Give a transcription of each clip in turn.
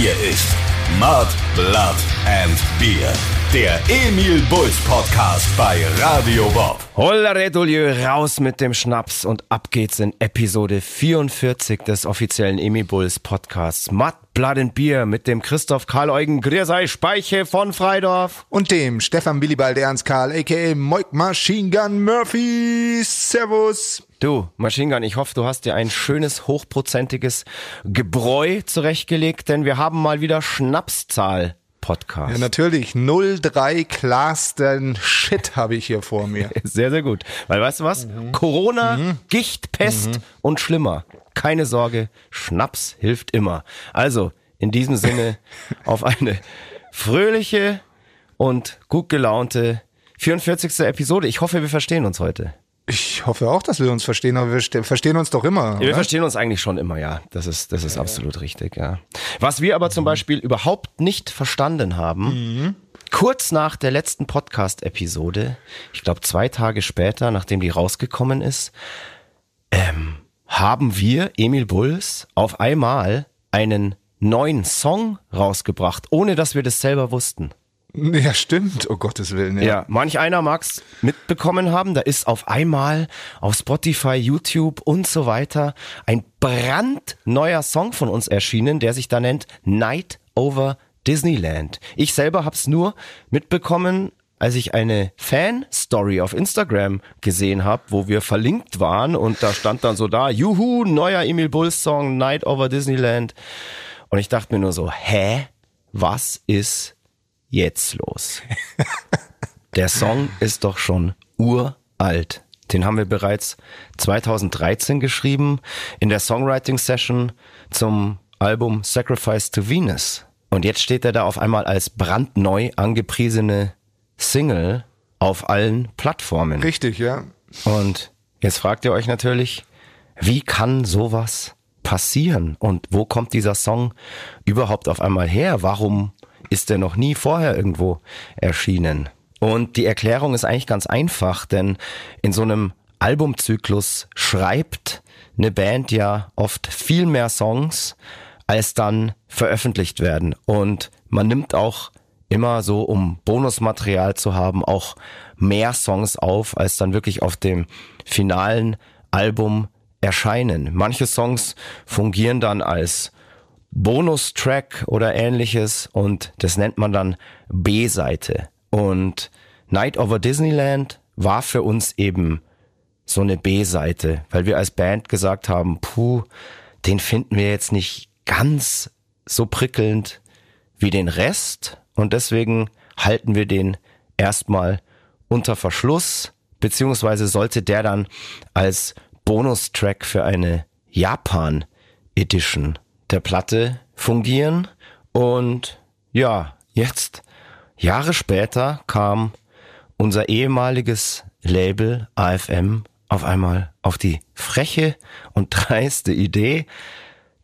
Hier ist Mud, Blood and Beer. Der Emil Bulls Podcast bei Radio Bob. Holla Redoulieu, raus mit dem Schnaps und ab geht's in Episode 44 des offiziellen Emil Bulls Podcasts. Mud, Blood and Beer mit dem Christoph Karl Eugen Griersei Speiche von Freidorf. Und dem Stefan Willibald Ernst Karl, a.k.a. Moik Machine Gun Murphy. Servus. Du, Machine Gun, ich hoffe, du hast dir ein schönes, hochprozentiges Gebräu zurechtgelegt, denn wir haben mal wieder Schnapszahl. Podcast. Ja, natürlich. 03 klarsten Shit habe ich hier vor mir. Sehr, sehr gut. Weil weißt du was? Mhm. Corona, mhm. Gicht, Pest mhm. und schlimmer. Keine Sorge, Schnaps hilft immer. Also, in diesem Sinne, auf eine fröhliche und gut gelaunte 44. Episode. Ich hoffe, wir verstehen uns heute. Ich hoffe auch, dass wir uns verstehen, aber wir verstehen uns doch immer. Ja, wir verstehen uns eigentlich schon immer, ja. Das ist, das ist ja, absolut ja. richtig, ja. Was wir aber zum Beispiel überhaupt nicht verstanden haben, mhm. kurz nach der letzten Podcast-Episode, ich glaube zwei Tage später, nachdem die rausgekommen ist, ähm, haben wir, Emil Bulls, auf einmal einen neuen Song rausgebracht, ohne dass wir das selber wussten. Ja, stimmt, oh Gottes Willen. Ja, ja manch einer mag's mitbekommen haben, da ist auf einmal auf Spotify, YouTube und so weiter ein brandneuer Song von uns erschienen, der sich da nennt Night Over Disneyland. Ich selber hab's nur mitbekommen, als ich eine Fan-Story auf Instagram gesehen habe, wo wir verlinkt waren und da stand dann so da, juhu, neuer Emil Bulls Song, Night Over Disneyland. Und ich dachte mir nur so, hä? Was ist jetzt los? Der Song ist doch schon uralt. Den haben wir bereits 2013 geschrieben in der Songwriting Session zum Album Sacrifice to Venus. Und jetzt steht er da auf einmal als brandneu angepriesene Single auf allen Plattformen. Richtig, ja. Und jetzt fragt ihr euch natürlich, wie kann sowas passieren? Und wo kommt dieser Song überhaupt auf einmal her? Warum ist der noch nie vorher irgendwo erschienen? Und die Erklärung ist eigentlich ganz einfach, denn in so einem Albumzyklus schreibt eine Band ja oft viel mehr Songs, als dann veröffentlicht werden. Und man nimmt auch immer so, um Bonusmaterial zu haben, auch mehr Songs auf, als dann wirklich auf dem finalen Album erscheinen. Manche Songs fungieren dann als Bonustrack oder ähnliches und das nennt man dann B-Seite. Und Night Over Disneyland war für uns eben so eine B-Seite, weil wir als Band gesagt haben, puh, den finden wir jetzt nicht ganz so prickelnd wie den Rest und deswegen halten wir den erstmal unter Verschluss, beziehungsweise sollte der dann als Bonustrack für eine Japan Edition der Platte fungieren. Und ja, jetzt, Jahre später, kam unser ehemaliges Label AFM auf einmal auf die freche und dreiste Idee,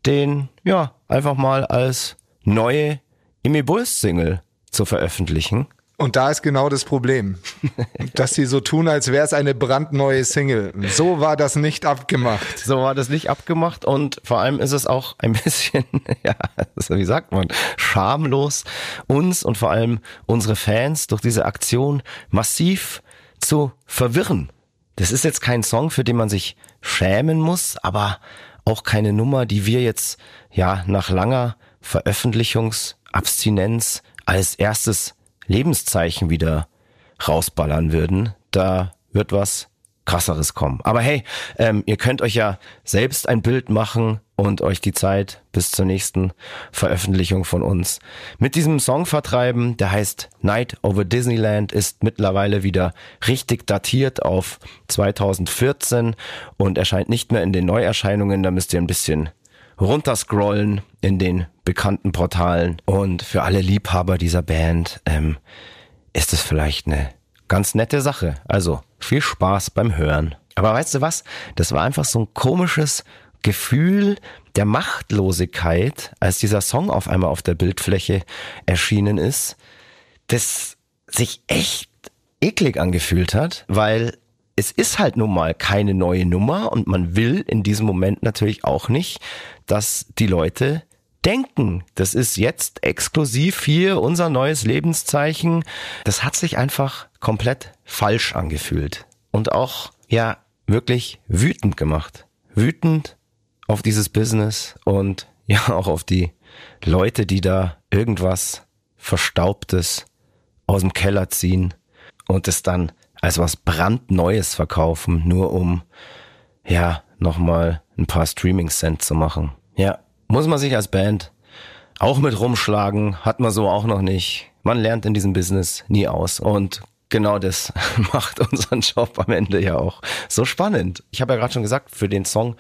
den ja einfach mal als neue Imi Bulls Single zu veröffentlichen. Und da ist genau das Problem, dass sie so tun, als wäre es eine brandneue Single. So war das nicht abgemacht. So war das nicht abgemacht und vor allem ist es auch ein bisschen, ja, wie sagt man, schamlos, uns und vor allem unsere Fans durch diese Aktion massiv zu verwirren. Das ist jetzt kein Song, für den man sich schämen muss, aber auch keine Nummer, die wir jetzt ja nach langer Veröffentlichungsabstinenz als erstes Lebenszeichen wieder rausballern würden, da wird was krasseres kommen. Aber hey, ähm, ihr könnt euch ja selbst ein Bild machen und euch die Zeit bis zur nächsten Veröffentlichung von uns mit diesem Song vertreiben. Der heißt Night over Disneyland, ist mittlerweile wieder richtig datiert auf 2014 und erscheint nicht mehr in den Neuerscheinungen. Da müsst ihr ein bisschen runterscrollen in den bekannten Portalen. Und für alle Liebhaber dieser Band ähm, ist es vielleicht eine ganz nette Sache. Also viel Spaß beim Hören. Aber weißt du was? Das war einfach so ein komisches Gefühl der Machtlosigkeit, als dieser Song auf einmal auf der Bildfläche erschienen ist, das sich echt eklig angefühlt hat, weil es ist halt nun mal keine neue Nummer und man will in diesem Moment natürlich auch nicht, dass die Leute denken, das ist jetzt exklusiv hier unser neues Lebenszeichen. Das hat sich einfach komplett falsch angefühlt und auch, ja, wirklich wütend gemacht. Wütend auf dieses Business und ja, auch auf die Leute, die da irgendwas Verstaubtes aus dem Keller ziehen und es dann als was brandneues verkaufen, nur um, ja, nochmal ein paar Streaming-Cent zu machen. Ja, muss man sich als Band auch mit rumschlagen, hat man so auch noch nicht. Man lernt in diesem Business nie aus und genau das macht unseren Job am Ende ja auch so spannend. Ich habe ja gerade schon gesagt, für den Song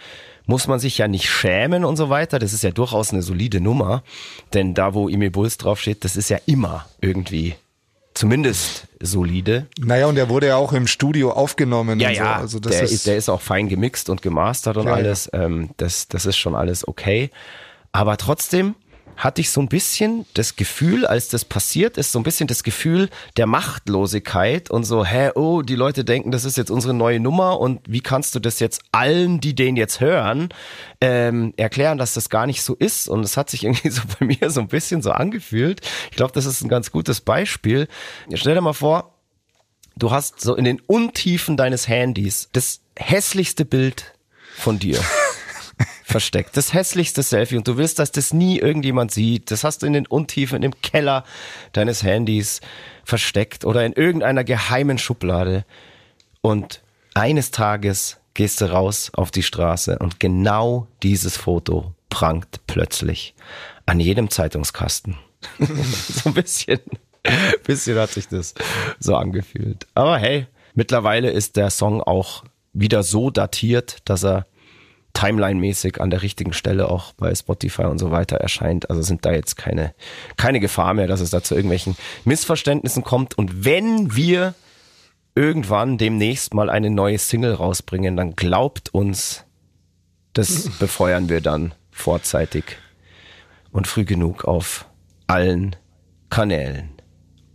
muss man sich ja nicht schämen und so weiter. Das ist ja durchaus eine solide Nummer, denn da, wo Emil Bulls draufsteht, das ist ja immer irgendwie zumindest solide. Naja, und der wurde ja auch im Studio aufgenommen. Ja, so. ja, Also das der, ist, der ist auch fein gemixt und gemastert und Ja, alles. Ähm, das, das ist schon alles okay. Aber trotzdem hatte ich so ein bisschen das Gefühl, als das passiert ist, so ein bisschen das Gefühl der Machtlosigkeit und so, hä, oh, die Leute denken, das ist jetzt unsere neue Nummer und wie kannst du das jetzt allen, die den jetzt hören, ähm, erklären, dass das gar nicht so ist? Und es hat sich irgendwie so bei mir so ein bisschen so angefühlt. Ich glaube, das ist ein ganz gutes Beispiel. Stell dir mal vor, du hast so in den Untiefen deines Handys das hässlichste Bild von dir versteckt. Das hässlichste Selfie und du willst, dass das nie irgendjemand sieht. Das hast du in den Untiefen, im Keller deines Handys versteckt oder in irgendeiner geheimen Schublade. Und eines Tages gehst du raus auf die Straße und genau dieses Foto prangt plötzlich an jedem Zeitungskasten. so ein bisschen, bisschen hat sich das so angefühlt. Aber hey, mittlerweile ist der Song auch wieder so datiert, dass er Timeline-mäßig an der richtigen Stelle auch bei Spotify und so weiter erscheint. Also sind da jetzt keine, keine Gefahr mehr, dass es da zu irgendwelchen Missverständnissen kommt. Und wenn wir irgendwann demnächst mal eine neue Single rausbringen, dann glaubt uns, das befeuern wir dann vorzeitig und früh genug auf allen Kanälen.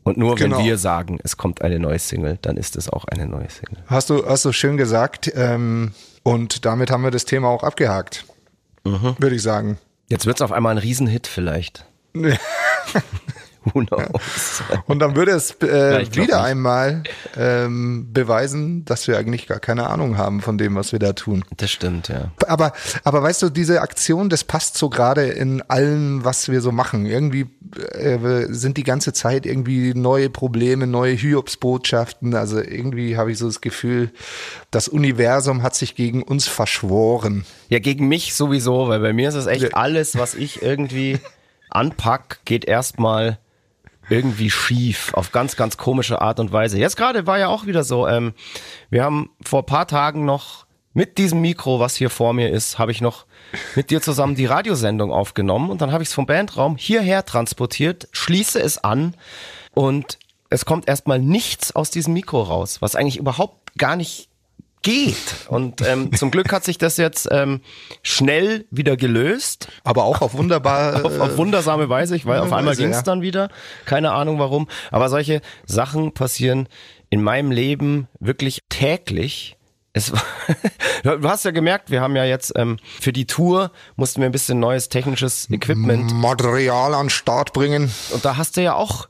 Und nur Genau. wenn wir sagen, es kommt eine neue Single, dann ist es auch eine neue Single. hast du, hast du schön gesagt. Ähm, und damit haben wir das Thema auch abgehakt. Mhm. Würde ich sagen. Jetzt wird's auf einmal ein Riesenhit vielleicht. Who knows? Und dann würde es äh, wieder nicht. einmal ähm, beweisen, dass wir eigentlich gar keine Ahnung haben von dem, was wir da tun. Das stimmt, ja. Aber, aber weißt du, diese Aktion, das passt so gerade in allem, was wir so machen. Irgendwie äh, sind die ganze Zeit irgendwie neue Probleme, neue Hiobsbotschaften. Also irgendwie habe ich so das Gefühl, das Universum hat sich gegen uns verschworen. Ja, gegen mich sowieso, weil bei mir ist es echt alles, was ich irgendwie anpack, geht erstmal irgendwie schief, auf ganz, ganz komische Art und Weise. Jetzt gerade war ja auch wieder so, ähm, wir haben vor paar Tagen noch mit diesem Mikro, was hier vor mir ist, habe ich noch mit dir zusammen die Radiosendung aufgenommen und dann habe ich es vom Bandraum hierher transportiert, schließe es an und es kommt erstmal nichts aus diesem Mikro raus, was eigentlich überhaupt gar nicht geht. Und ähm, zum Glück hat sich das jetzt ähm, schnell wieder gelöst. Aber auch auf wunderbar. Auf, auf wundersame Weise, ich, weil auf einmal ging es ja. dann wieder. Keine Ahnung warum. Aber solche Sachen passieren in meinem Leben wirklich täglich. Es war, du hast ja gemerkt, wir haben ja jetzt ähm, für die Tour mussten wir ein bisschen neues technisches Equipment Material an Start bringen. und da hast du ja auch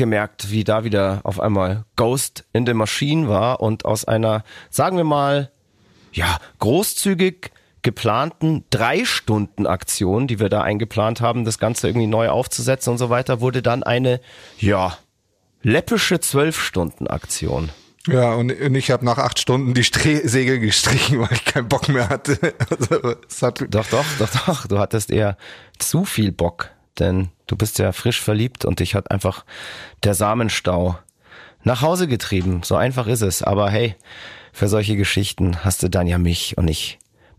gemerkt, wie da wieder auf einmal Ghost in the Machine war und aus einer, sagen wir mal, ja, großzügig geplanten drei Stunden Aktion, die wir da eingeplant haben, das Ganze irgendwie neu aufzusetzen und so weiter, wurde dann eine, ja, läppische zwölf Stunden Aktion. Ja, und, und ich habe nach acht Stunden die Stre Segel gestrichen, weil ich keinen Bock mehr hatte. Also, hat, Doch, doch, doch, doch. Du hattest eher zu viel Bock, denn du bist ja frisch verliebt und dich hat einfach der Samenstau nach Hause getrieben. So einfach ist es. Aber hey, für solche Geschichten hast du dann ja mich und ich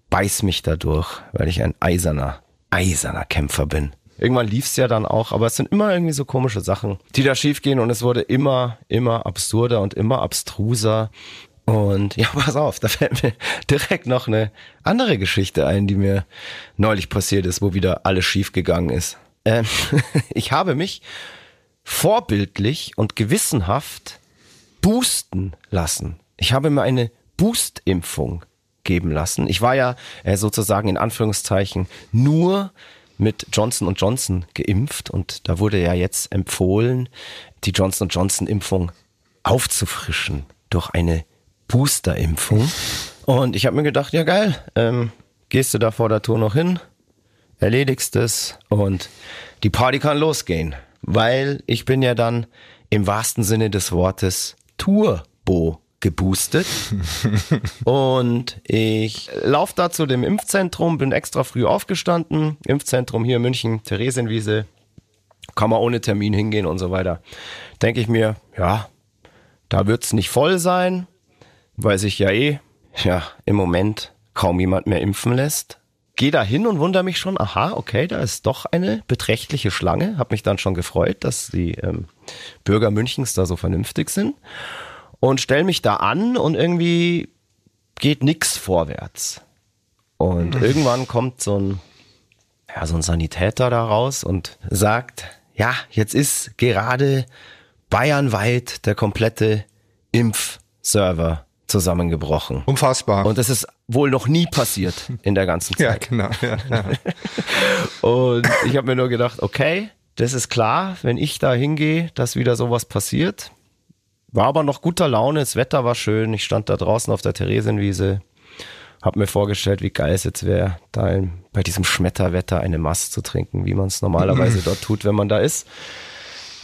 beiß mich dadurch, weil ich ein eiserner, eiserner Kämpfer bin. Irgendwann lief's ja dann auch, aber es sind immer irgendwie so komische Sachen, die da schiefgehen und es wurde immer, immer absurder und immer abstruser. Und ja, pass auf, da fällt mir direkt noch eine andere Geschichte ein, die mir neulich passiert ist, wo wieder alles schief gegangen ist. Ähm, ich habe mich vorbildlich und gewissenhaft boosten lassen. Ich habe mir eine Boost-Impfung geben lassen. Ich war ja äh, sozusagen in Anführungszeichen nur mit Johnson Johnson geimpft und da wurde ja jetzt empfohlen, die Johnson Johnson Impfung aufzufrischen durch eine Booster-Impfung. Und ich habe mir gedacht, ja geil, ähm, gehst du da vor der Tour noch hin, erledigst es und die Party kann losgehen. Weil ich bin ja dann im wahrsten Sinne des Wortes Turbo geboostet. und ich laufe da zu dem Impfzentrum, bin extra früh aufgestanden. Impfzentrum hier in München, Theresienwiese. Kann man ohne Termin hingehen und so weiter. Denke ich mir, ja, da wird's nicht voll sein, weil sich ja eh, ja, im Moment kaum jemand mehr impfen lässt. Geh da hin und wundere mich schon, aha, okay, da ist doch eine beträchtliche Schlange. Hab mich dann schon gefreut, dass die ähm, Bürger Münchens da so vernünftig sind. Und stell mich da an und irgendwie geht nix vorwärts. Und mhm. irgendwann kommt so ein, ja, so ein Sanitäter da raus und sagt, ja, jetzt ist gerade bayernweit der komplette Impfserver zusammengebrochen. Unfassbar. Und das ist wohl noch nie passiert in der ganzen Zeit. Ja, genau. Ja, ja. und ich habe mir nur gedacht, okay, das ist klar, wenn ich da hingehe, dass wieder sowas passiert. War aber noch guter Laune, das Wetter war schön. Ich stand da draußen auf der Theresienwiese, hab mir vorgestellt, wie geil es jetzt wäre, da bei diesem Schmetterwetter eine Mass zu trinken, wie man es normalerweise dort tut, wenn man da ist.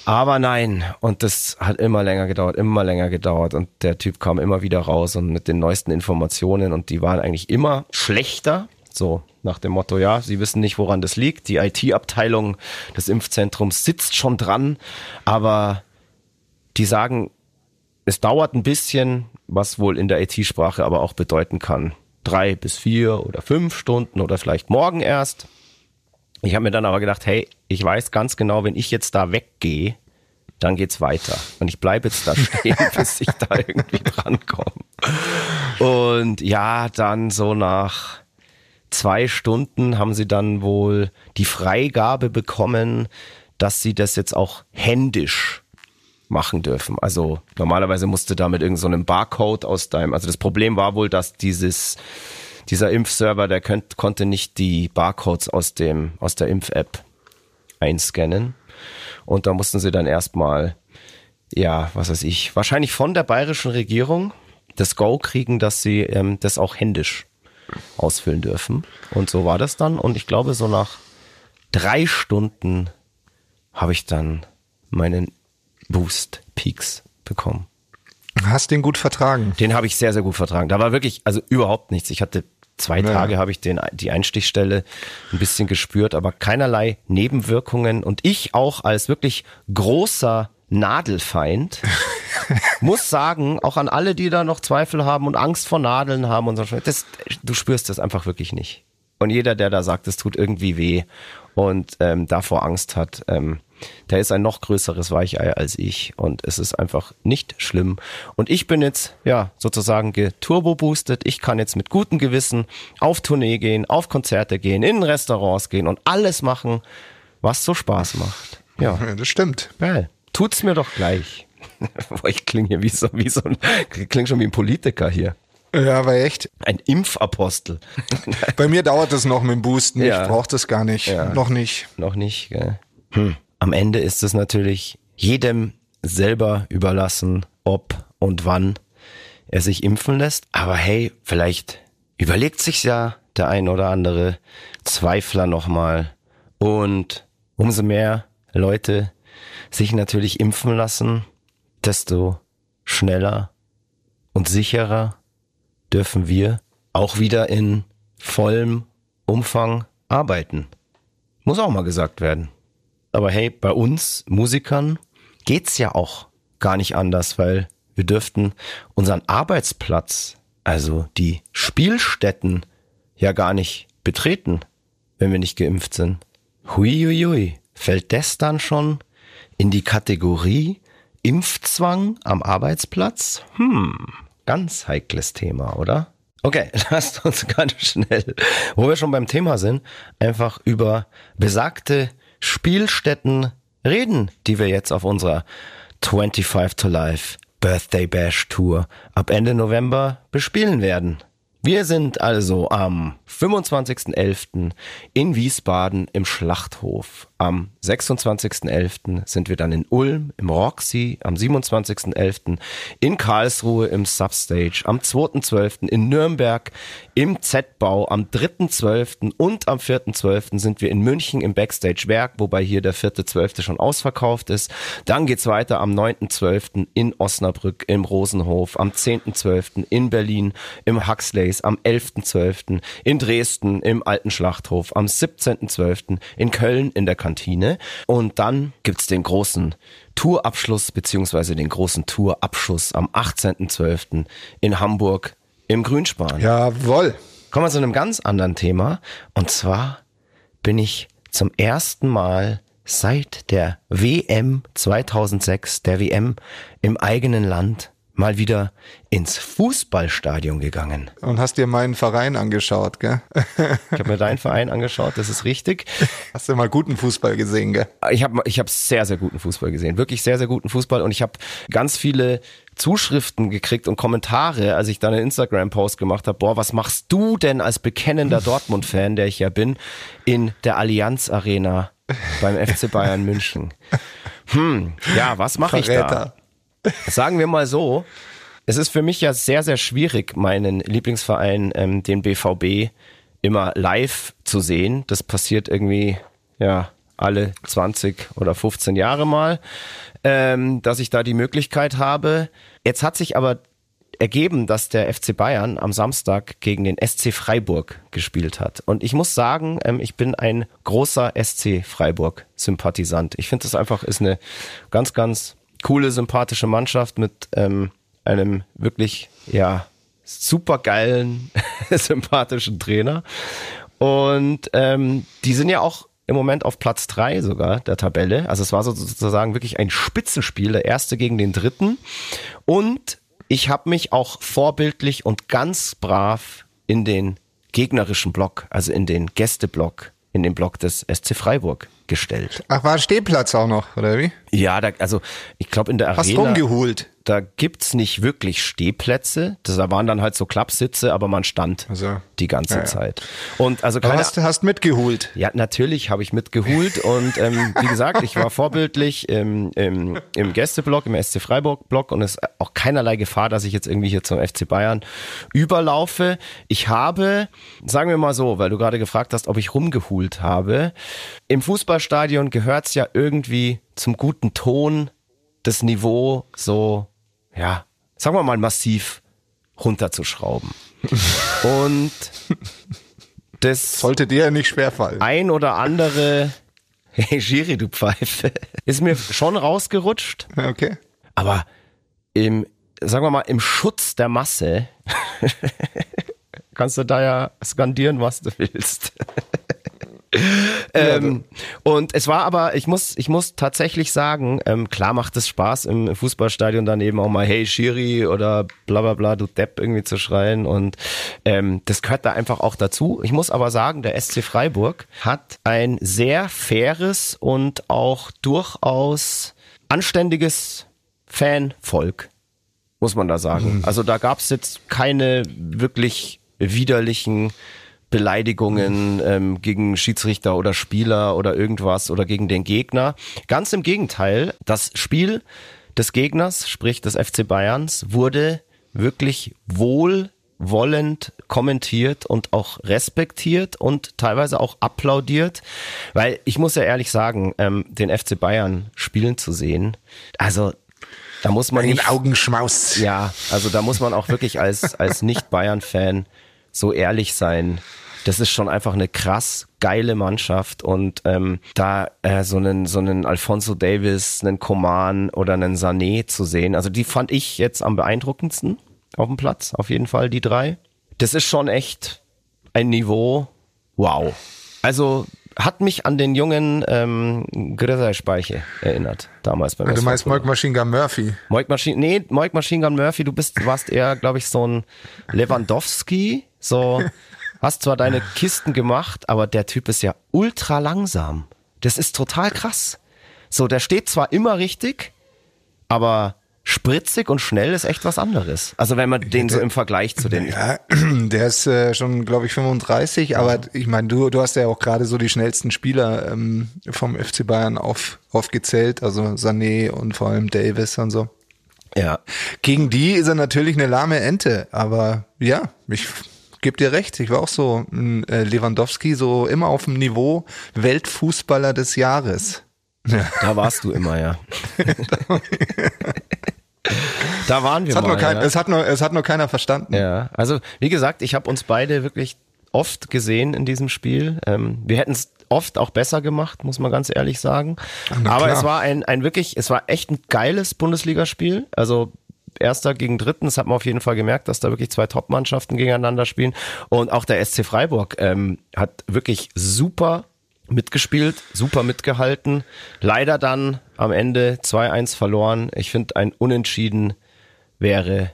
Aber nein, und das hat immer länger gedauert, immer länger gedauert und der Typ kam immer wieder raus und mit den neuesten Informationen und die waren eigentlich immer schlechter. So nach dem Motto, ja, Sie wissen nicht, woran das liegt. Die IT-Abteilung des Impfzentrums sitzt schon dran, aber die sagen, es dauert ein bisschen, was wohl in der IT-Sprache aber auch bedeuten kann. Drei bis vier oder fünf Stunden oder vielleicht morgen erst. Ich habe mir dann aber gedacht, hey, ich weiß ganz genau, wenn ich jetzt da weggehe, dann geht's weiter. Und ich bleibe jetzt da stehen, bis ich da irgendwie drankomme. Und ja, dann so nach zwei Stunden haben sie dann wohl die Freigabe bekommen, dass sie das jetzt auch händisch machen dürfen. Also normalerweise musste da mit irgendeinem so Barcode aus deinem, also das Problem war wohl, dass dieses dieser Impfserver, der könnt, konnte nicht die Barcodes aus dem, aus der Impf-App einscannen. Und da mussten sie dann erstmal, ja, was weiß ich, wahrscheinlich von der bayerischen Regierung das Go kriegen, dass sie ähm, das auch händisch ausfüllen dürfen. Und so war das dann. Und ich glaube, so nach drei Stunden habe ich dann meinen Boost Peaks bekommen. Hast den gut vertragen? Den habe ich sehr, sehr gut vertragen. Da war wirklich, also überhaupt nichts. Ich hatte zwei ja. Tage habe ich den, die Einstichstelle ein bisschen gespürt, aber keinerlei Nebenwirkungen. Und ich auch als wirklich großer Nadelfeind muss sagen, auch an alle, die da noch Zweifel haben und Angst vor Nadeln haben und so, das, du spürst das einfach wirklich nicht. Und jeder, der da sagt, es tut irgendwie weh und ähm, davor Angst hat, ähm, der ist ein noch größeres Weichei als ich und es ist einfach nicht schlimm. Und ich bin jetzt, ja, sozusagen geturbo-boostet. Ich kann jetzt mit gutem Gewissen auf Tournee gehen, auf Konzerte gehen, in Restaurants gehen und alles machen, was so Spaß macht. Ja, das stimmt. Geil. Tut's mir doch gleich. ich klinge hier wie so, wie so ein, klinge schon wie ein Politiker hier. Ja, aber echt. Ein Impfapostel. Bei mir dauert das noch mit dem Boosten. Ja. Ich brauche das gar nicht. Ja. Noch nicht. Noch nicht, gell? Hm. Am Ende ist es natürlich jedem selber überlassen, ob und wann er sich impfen lässt. Aber hey, vielleicht überlegt sich ja der ein oder andere Zweifler nochmal. Und umso mehr Leute sich natürlich impfen lassen, desto schneller und sicherer dürfen wir auch wieder in vollem Umfang arbeiten. Muss auch mal gesagt werden. Aber hey, bei uns Musikern geht's ja auch gar nicht anders, weil wir dürften unseren Arbeitsplatz, also die Spielstätten, ja gar nicht betreten, wenn wir nicht geimpft sind. Huiuiui, fällt das dann schon in die Kategorie Impfzwang am Arbeitsplatz? Hm, ganz heikles Thema, oder? Okay, lasst uns ganz schnell, wo wir schon beim Thema sind, einfach über besagte Spielstätten reden, die wir jetzt auf unserer 25 to Life Birthday Bash Tour ab Ende November bespielen werden. Wir sind also am 25.11. in Wiesbaden im Schlachthof. Am 26.11. sind wir dann in Ulm im Roxy. Am 27.11. in Karlsruhe im Substage. Am 2.12. in Nürnberg im Z-Bau. Am 3.12. und am 4.12. sind wir in München im Backstage Werk, wobei hier der 4.12. schon ausverkauft ist. Dann geht's weiter am 9.12. in Osnabrück im Rosenhof. Am 10.12. in Berlin im Huxley Days am 11.12. in Dresden im Alten Schlachthof, am 17.12. in Köln in der Kantine und dann gibt's den großen Tourabschluss beziehungsweise den großen Tourabschuss am 18.12. in Hamburg im Grünspan. Jawohl. Kommen wir zu einem ganz anderen Thema und zwar bin ich zum ersten Mal seit der WM 2006, der WM im eigenen Land, mal wieder ins Fußballstadion gegangen. Und hast dir meinen Verein angeschaut, gell? Ich habe mir deinen Verein angeschaut, das ist richtig. Hast du mal guten Fußball gesehen, gell? Ich habe ich hab sehr, sehr guten Fußball gesehen. Wirklich sehr, sehr guten Fußball. Und ich habe ganz viele Zuschriften gekriegt und Kommentare, als ich da einen Instagram-Post gemacht habe. Boah, was machst du denn als bekennender Dortmund-Fan, der ich ja bin, in der Allianz Arena beim FC Bayern München? Hm, ja, was mache ich da? Sagen wir mal so, es ist für mich ja sehr, sehr schwierig, meinen Lieblingsverein, ähm, den BVB, immer live zu sehen. Das passiert irgendwie, ja, alle 20 oder 15 Jahre mal, ähm, dass ich da die Möglichkeit habe. Jetzt hat sich aber ergeben, dass der FC Bayern am Samstag gegen den SC Freiburg gespielt hat. Und ich muss sagen, ähm, ich bin ein großer SC Freiburg-Sympathisant. Ich finde das einfach ist eine ganz, ganz coole, sympathische Mannschaft mit ähm, einem wirklich, ja, supergeilen, sympathischen Trainer. Und ähm, die sind ja auch im Moment auf Platz drei sogar der Tabelle. Also es war sozusagen wirklich ein Spitzenspiel, der erste gegen den dritten. Und ich habe mich auch vorbildlich und ganz brav in den gegnerischen Block, also in den Gästeblock, in den Block des SC Freiburg gestellt. Ach, war Stehplatz auch noch, oder wie? Ja, da, also ich glaube in der Arena. Hast rumgeholt? Da gibt's nicht wirklich Stehplätze. Das waren dann halt so Klappsitze, aber man stand also, die ganze ja. Zeit. Und also keine, hast, hast mitgeholt? Ja, natürlich habe ich mitgeholt und ähm, wie gesagt, ich war vorbildlich im, im, im Gästeblock, im SC Freiburg Block und es ist auch keinerlei Gefahr, dass ich jetzt irgendwie hier zum FC Bayern überlaufe. Ich habe, sagen wir mal so, weil du gerade gefragt hast, ob ich rumgeholt habe. Im Fußballstadion gehört's ja irgendwie zum guten Ton, das Niveau so ja, sagen wir mal massiv runterzuschrauben. Und das sollte dir ja nicht schwerfallen. Ein oder andere, hey Giri, du Pfeife, ist mir schon rausgerutscht. Okay. Aber im, sagen wir mal, im Schutz der Masse kannst du da ja skandieren, was du willst ähm, und es war aber, ich muss, ich muss tatsächlich sagen, ähm, klar macht es Spaß im Fußballstadion daneben auch mal Hey Shiri oder bla bla bla, du Depp irgendwie zu schreien und ähm, das gehört da einfach auch dazu. Ich muss aber sagen, der SC Freiburg hat ein sehr faires und auch durchaus anständiges Fanvolk, muss man da sagen. Mhm. Also da gab es jetzt keine wirklich widerlichen Beleidigungen ähm, gegen Schiedsrichter oder Spieler oder irgendwas oder gegen den Gegner. Ganz im Gegenteil, das Spiel des Gegners, sprich des FC Bayerns, wurde wirklich wohlwollend kommentiert und auch respektiert und teilweise auch applaudiert, weil ich muss ja ehrlich sagen, ähm, den FC Bayern spielen zu sehen, also da muss man nicht Augenschmaus. Ja, also da muss man auch wirklich als als nicht Bayern Fan so ehrlich sein. Das ist schon einfach eine krass geile Mannschaft und ähm, da äh, so einen so einen Alfonso Davis, einen Coman oder einen Sané zu sehen, also die fand ich jetzt am beeindruckendsten auf dem Platz, auf jeden Fall die drei. Das ist schon echt ein Niveau, wow. Also hat mich an den jungen ähm, Grizzly Speiche erinnert, damals beim Du meinst Moik Machine Gun Murphy? Moik Machine, nee, Moik Machine Gun Murphy, du bist, warst eher, glaube ich, so ein Lewandowski, so, hast zwar deine Kisten gemacht, aber der Typ ist ja ultra langsam. Das ist total krass. So, der steht zwar immer richtig, aber spritzig und schnell ist echt was anderes. Also wenn man den so im Vergleich zu den. Ja, der ist äh, schon, glaube ich, 35, aber ich meine, du, du hast ja auch gerade so die schnellsten Spieler ähm, vom FC Bayern auf, aufgezählt, also Sané und vor allem Davis und so. Ja. Gegen die ist er natürlich eine lahme Ente, aber ja, ich gebe dir recht, ich war auch so ein äh, Lewandowski, so immer auf dem Niveau Weltfußballer des Jahres. Ja. Da warst du immer, ja. da waren wir es hat mal. Nur kein, ja. es, hat nur, es hat nur keiner verstanden. Ja, also wie gesagt, ich habe uns beide wirklich oft gesehen in diesem Spiel. Ähm, wir hätten es oft auch besser gemacht, muss man ganz ehrlich sagen. Aber klar. es war ein, ein wirklich, es war echt ein geiles Bundesligaspiel. Also Erster gegen Dritten, das hat man auf jeden Fall gemerkt, dass da wirklich zwei Top-Mannschaften gegeneinander spielen. Und auch der SC Freiburg ähm, hat wirklich super mitgespielt, super mitgehalten. Leider dann am Ende 2-1 verloren. Ich finde, ein Unentschieden wäre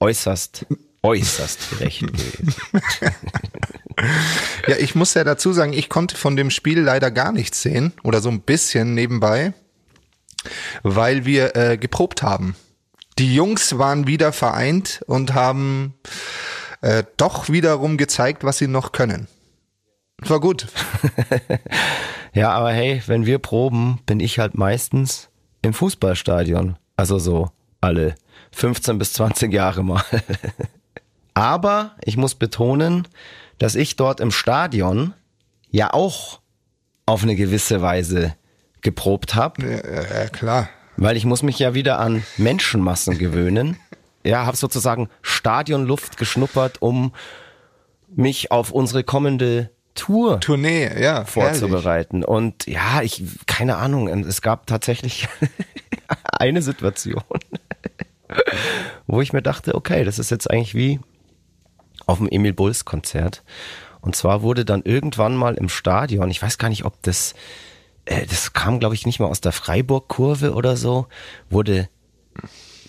äußerst, äußerst gerecht gewesen. Ja, ich muss ja dazu sagen, ich konnte von dem Spiel leider gar nichts sehen oder so ein bisschen nebenbei, weil wir äh, geprobt haben. Die Jungs waren wieder vereint und haben äh, doch wiederum gezeigt, was sie noch können. War gut. Ja, aber hey, wenn wir proben, bin ich halt meistens im Fußballstadion. Also so alle 15 bis 20 Jahre mal. Aber ich muss betonen, dass ich dort im Stadion ja auch auf eine gewisse Weise geprobt habe, Ja, ja, klar. weil ich muss mich ja wieder an Menschenmassen gewöhnen. Ja, habe sozusagen Stadionluft geschnuppert, um mich auf unsere kommende Tour Tournee, ja. vorzubereiten. Und ja, ich, keine Ahnung, es gab tatsächlich eine Situation, wo ich mir dachte, okay, das ist jetzt eigentlich wie auf dem Emil Bulls Konzert. Und zwar wurde dann irgendwann mal im Stadion, ich weiß gar nicht, ob das, äh, das kam glaube ich nicht mal aus der Freiburg-Kurve oder so, wurde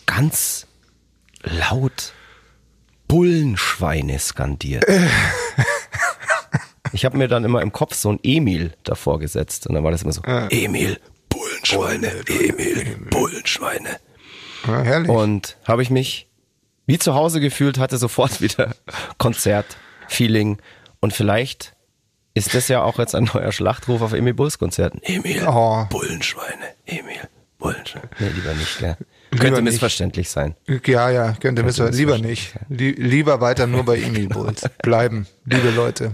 ganz laut Bullenschweine skandiert. Ich habe mir dann immer im Kopf so ein Emil davor gesetzt und dann war das immer so, Emil, Bullenschweine, Emil, Bullenschweine. Ja, herrlich. Und habe ich mich wie zu Hause gefühlt, hatte sofort wieder Konzert-Feeling und vielleicht ist das ja auch jetzt ein neuer Schlachtruf auf Emil Bulls Konzerten. Emil, Oh. Bullenschweine, Emil, Bullenschweine. Nee, lieber nicht, gell? Lieber Könnte nicht. missverständlich sein. Ja, ja, könnte wir das lieber nicht. Lie lieber weiter nur bei Emil Bulls. Bleiben, liebe Leute.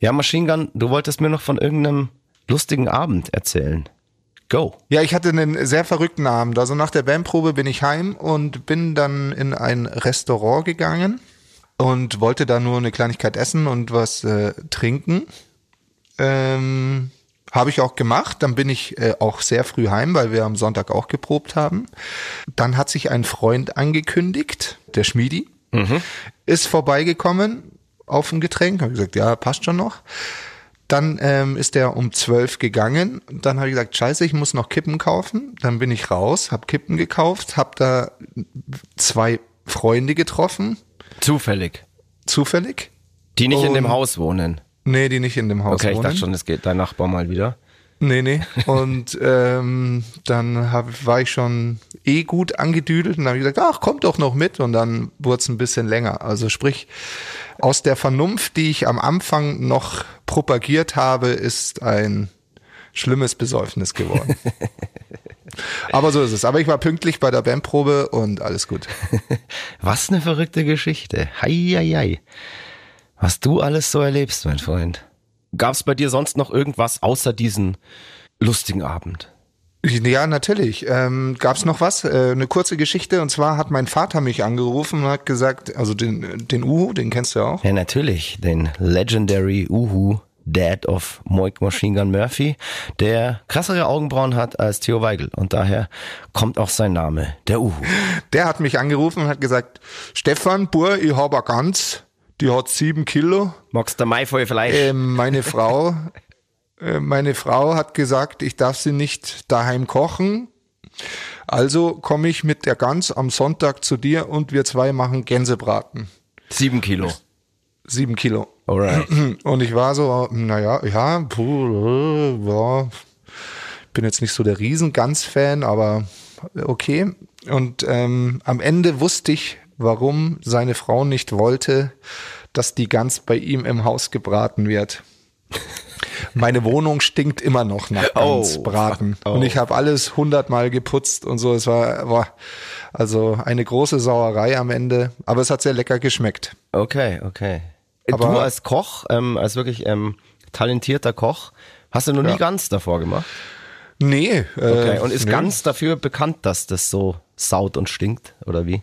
Ja, Machine Gun, du wolltest mir noch von irgendeinem lustigen Abend erzählen. Go. Ja, ich hatte einen sehr verrückten Abend. Also nach der Bandprobe bin ich heim und bin dann in ein Restaurant gegangen und wollte da nur eine Kleinigkeit essen und was äh, trinken. Ähm, habe ich auch gemacht. Dann bin ich äh, auch sehr früh heim, weil wir am Sonntag auch geprobt haben. Dann hat sich ein Freund angekündigt, der Schmiedi, ist vorbeigekommen auf ein Getränk. Habe gesagt, ja, passt schon noch. Dann ähm, ist er um zwölf gegangen. Dann habe ich gesagt, scheiße, ich muss noch Kippen kaufen. Dann bin ich raus, habe Kippen gekauft, habe da zwei Freunde getroffen, Zufällig. zufällig. Die nicht in dem Und- Haus wohnen. Nee, die nicht in dem Haus Okay, ich wohnen. dachte schon, es geht dein Nachbar mal wieder. Nee, nee. Und ähm, dann hab, war ich schon eh gut angedüdelt und habe gesagt, ach, kommt doch noch mit. Und dann wurde es ein bisschen länger. Also sprich, aus der Vernunft, die ich am Anfang noch propagiert habe, ist ein schlimmes Besäufnis geworden. Aber so ist es. Aber ich war pünktlich bei der Bandprobe und alles gut. Was eine verrückte Geschichte. Heieiei. Was du alles so erlebst, mein Freund. Gab es bei dir sonst noch irgendwas außer diesen lustigen Abend? Ja, natürlich. Ähm, Gab es noch was? Äh, eine kurze Geschichte. Und zwar hat mein Vater mich angerufen und hat gesagt, also den, den Uhu, den kennst du ja auch. Ja, natürlich. Den Legendary Uhu Dad of Moik Machine Gun Murphy, der krassere Augenbrauen hat als Theo Weigel. Und daher kommt auch sein Name, der Uhu. Der hat mich angerufen und hat gesagt, Stefan, Bur, ich hab eine Gans, die hat sieben Kilo. Magst du voll Fleisch? Ähm, meine Frau, äh, meine Frau hat gesagt, ich darf sie nicht daheim kochen. Also komme ich mit der Gans am Sonntag zu dir und wir zwei machen Gänsebraten. Sieben Kilo. Sieben Kilo. Alright. Und ich war so, naja, ja, puh, ja, bin jetzt nicht so der Riesengans-Fan, aber okay. Und ähm, am Ende wusste ich, warum seine Frau nicht wollte, dass die Gans bei ihm im Haus gebraten wird. Meine Wohnung stinkt immer noch nach Gansbraten. Oh. Und ich habe alles hundertmal geputzt und so. Es war, war also eine große Sauerei am Ende. Aber es hat sehr lecker geschmeckt. Okay, okay. Aber- du als Koch, ähm, als wirklich ähm, talentierter Koch, hast du noch nie Ja. ganz davor gemacht? Nee. Okay. äh, Und ist nee. ganz dafür bekannt, dass das so saut und stinkt, oder wie?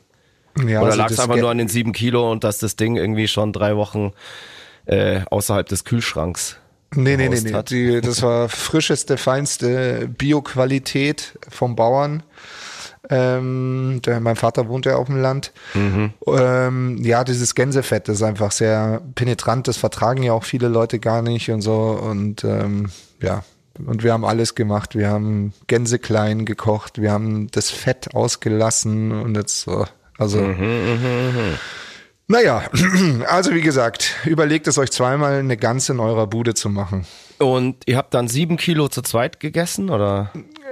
Ja, Oder also lag es einfach nur an den sieben Kilo und dass das Ding irgendwie schon drei Wochen äh, außerhalb des Kühlschranks Nee, nee, nee, nee. Die, das war frischeste, feinste Bioqualität vom Bauern. Ähm, der, mein Vater wohnt ja auf dem Land. Mhm. Ähm, ja, dieses Gänsefett ist einfach sehr penetrant. Das vertragen ja auch viele Leute gar nicht und so. Und ähm, ja, und wir haben alles gemacht. Wir haben Gänse klein gekocht. Wir haben das Fett ausgelassen und jetzt so. Also. Mhm, Naja, also wie gesagt, überlegt es euch zweimal, eine Gans in eurer Bude zu machen. Und ihr habt dann sieben Kilo zu zweit gegessen, oder?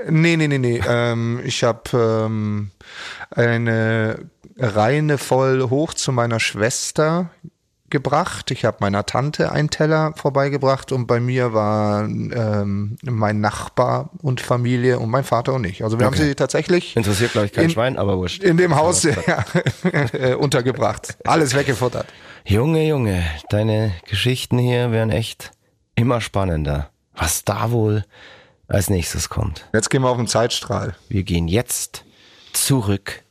Nee, nee, nee, nee. ähm, ich habe ähm, eine Reine voll hoch zu meiner Schwester gebracht. Ich habe meiner Tante einen Teller vorbeigebracht und bei mir waren ähm, mein Nachbar und Familie und mein Vater und ich. Also wir haben Okay. sie tatsächlich Interessiert, glaube ich, kein In- Schwein, aber wurscht. in dem Haus ja, äh, untergebracht. Alles weggefuttert. Junge, Junge, deine Geschichten hier werden echt immer spannender. Was da wohl als nächstes kommt. Jetzt gehen wir auf den Zeitstrahl. Wir gehen jetzt zurück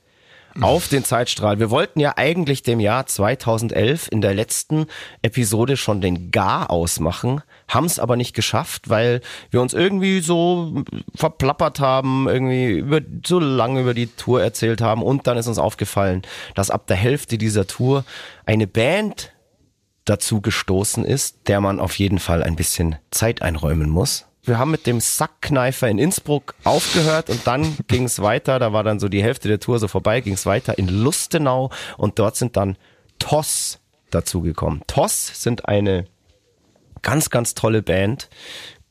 auf den Zeitstrahl. Wir wollten ja eigentlich dem Jahr 2011 in der letzten Episode schon den Gar ausmachen, haben es aber nicht geschafft, weil wir uns irgendwie so verplappert haben, irgendwie über, so lange über die Tour erzählt haben und dann ist uns aufgefallen, dass ab der Hälfte dieser Tour eine Band dazu gestoßen ist, der man auf jeden Fall ein bisschen Zeit einräumen muss. Wir haben mit dem Sackkneifer in Innsbruck aufgehört und dann ging es weiter, da war dann so die Hälfte der Tour so vorbei, ging es weiter in Lustenau und dort sind dann TOS dazugekommen. TOS sind eine ganz, ganz tolle Band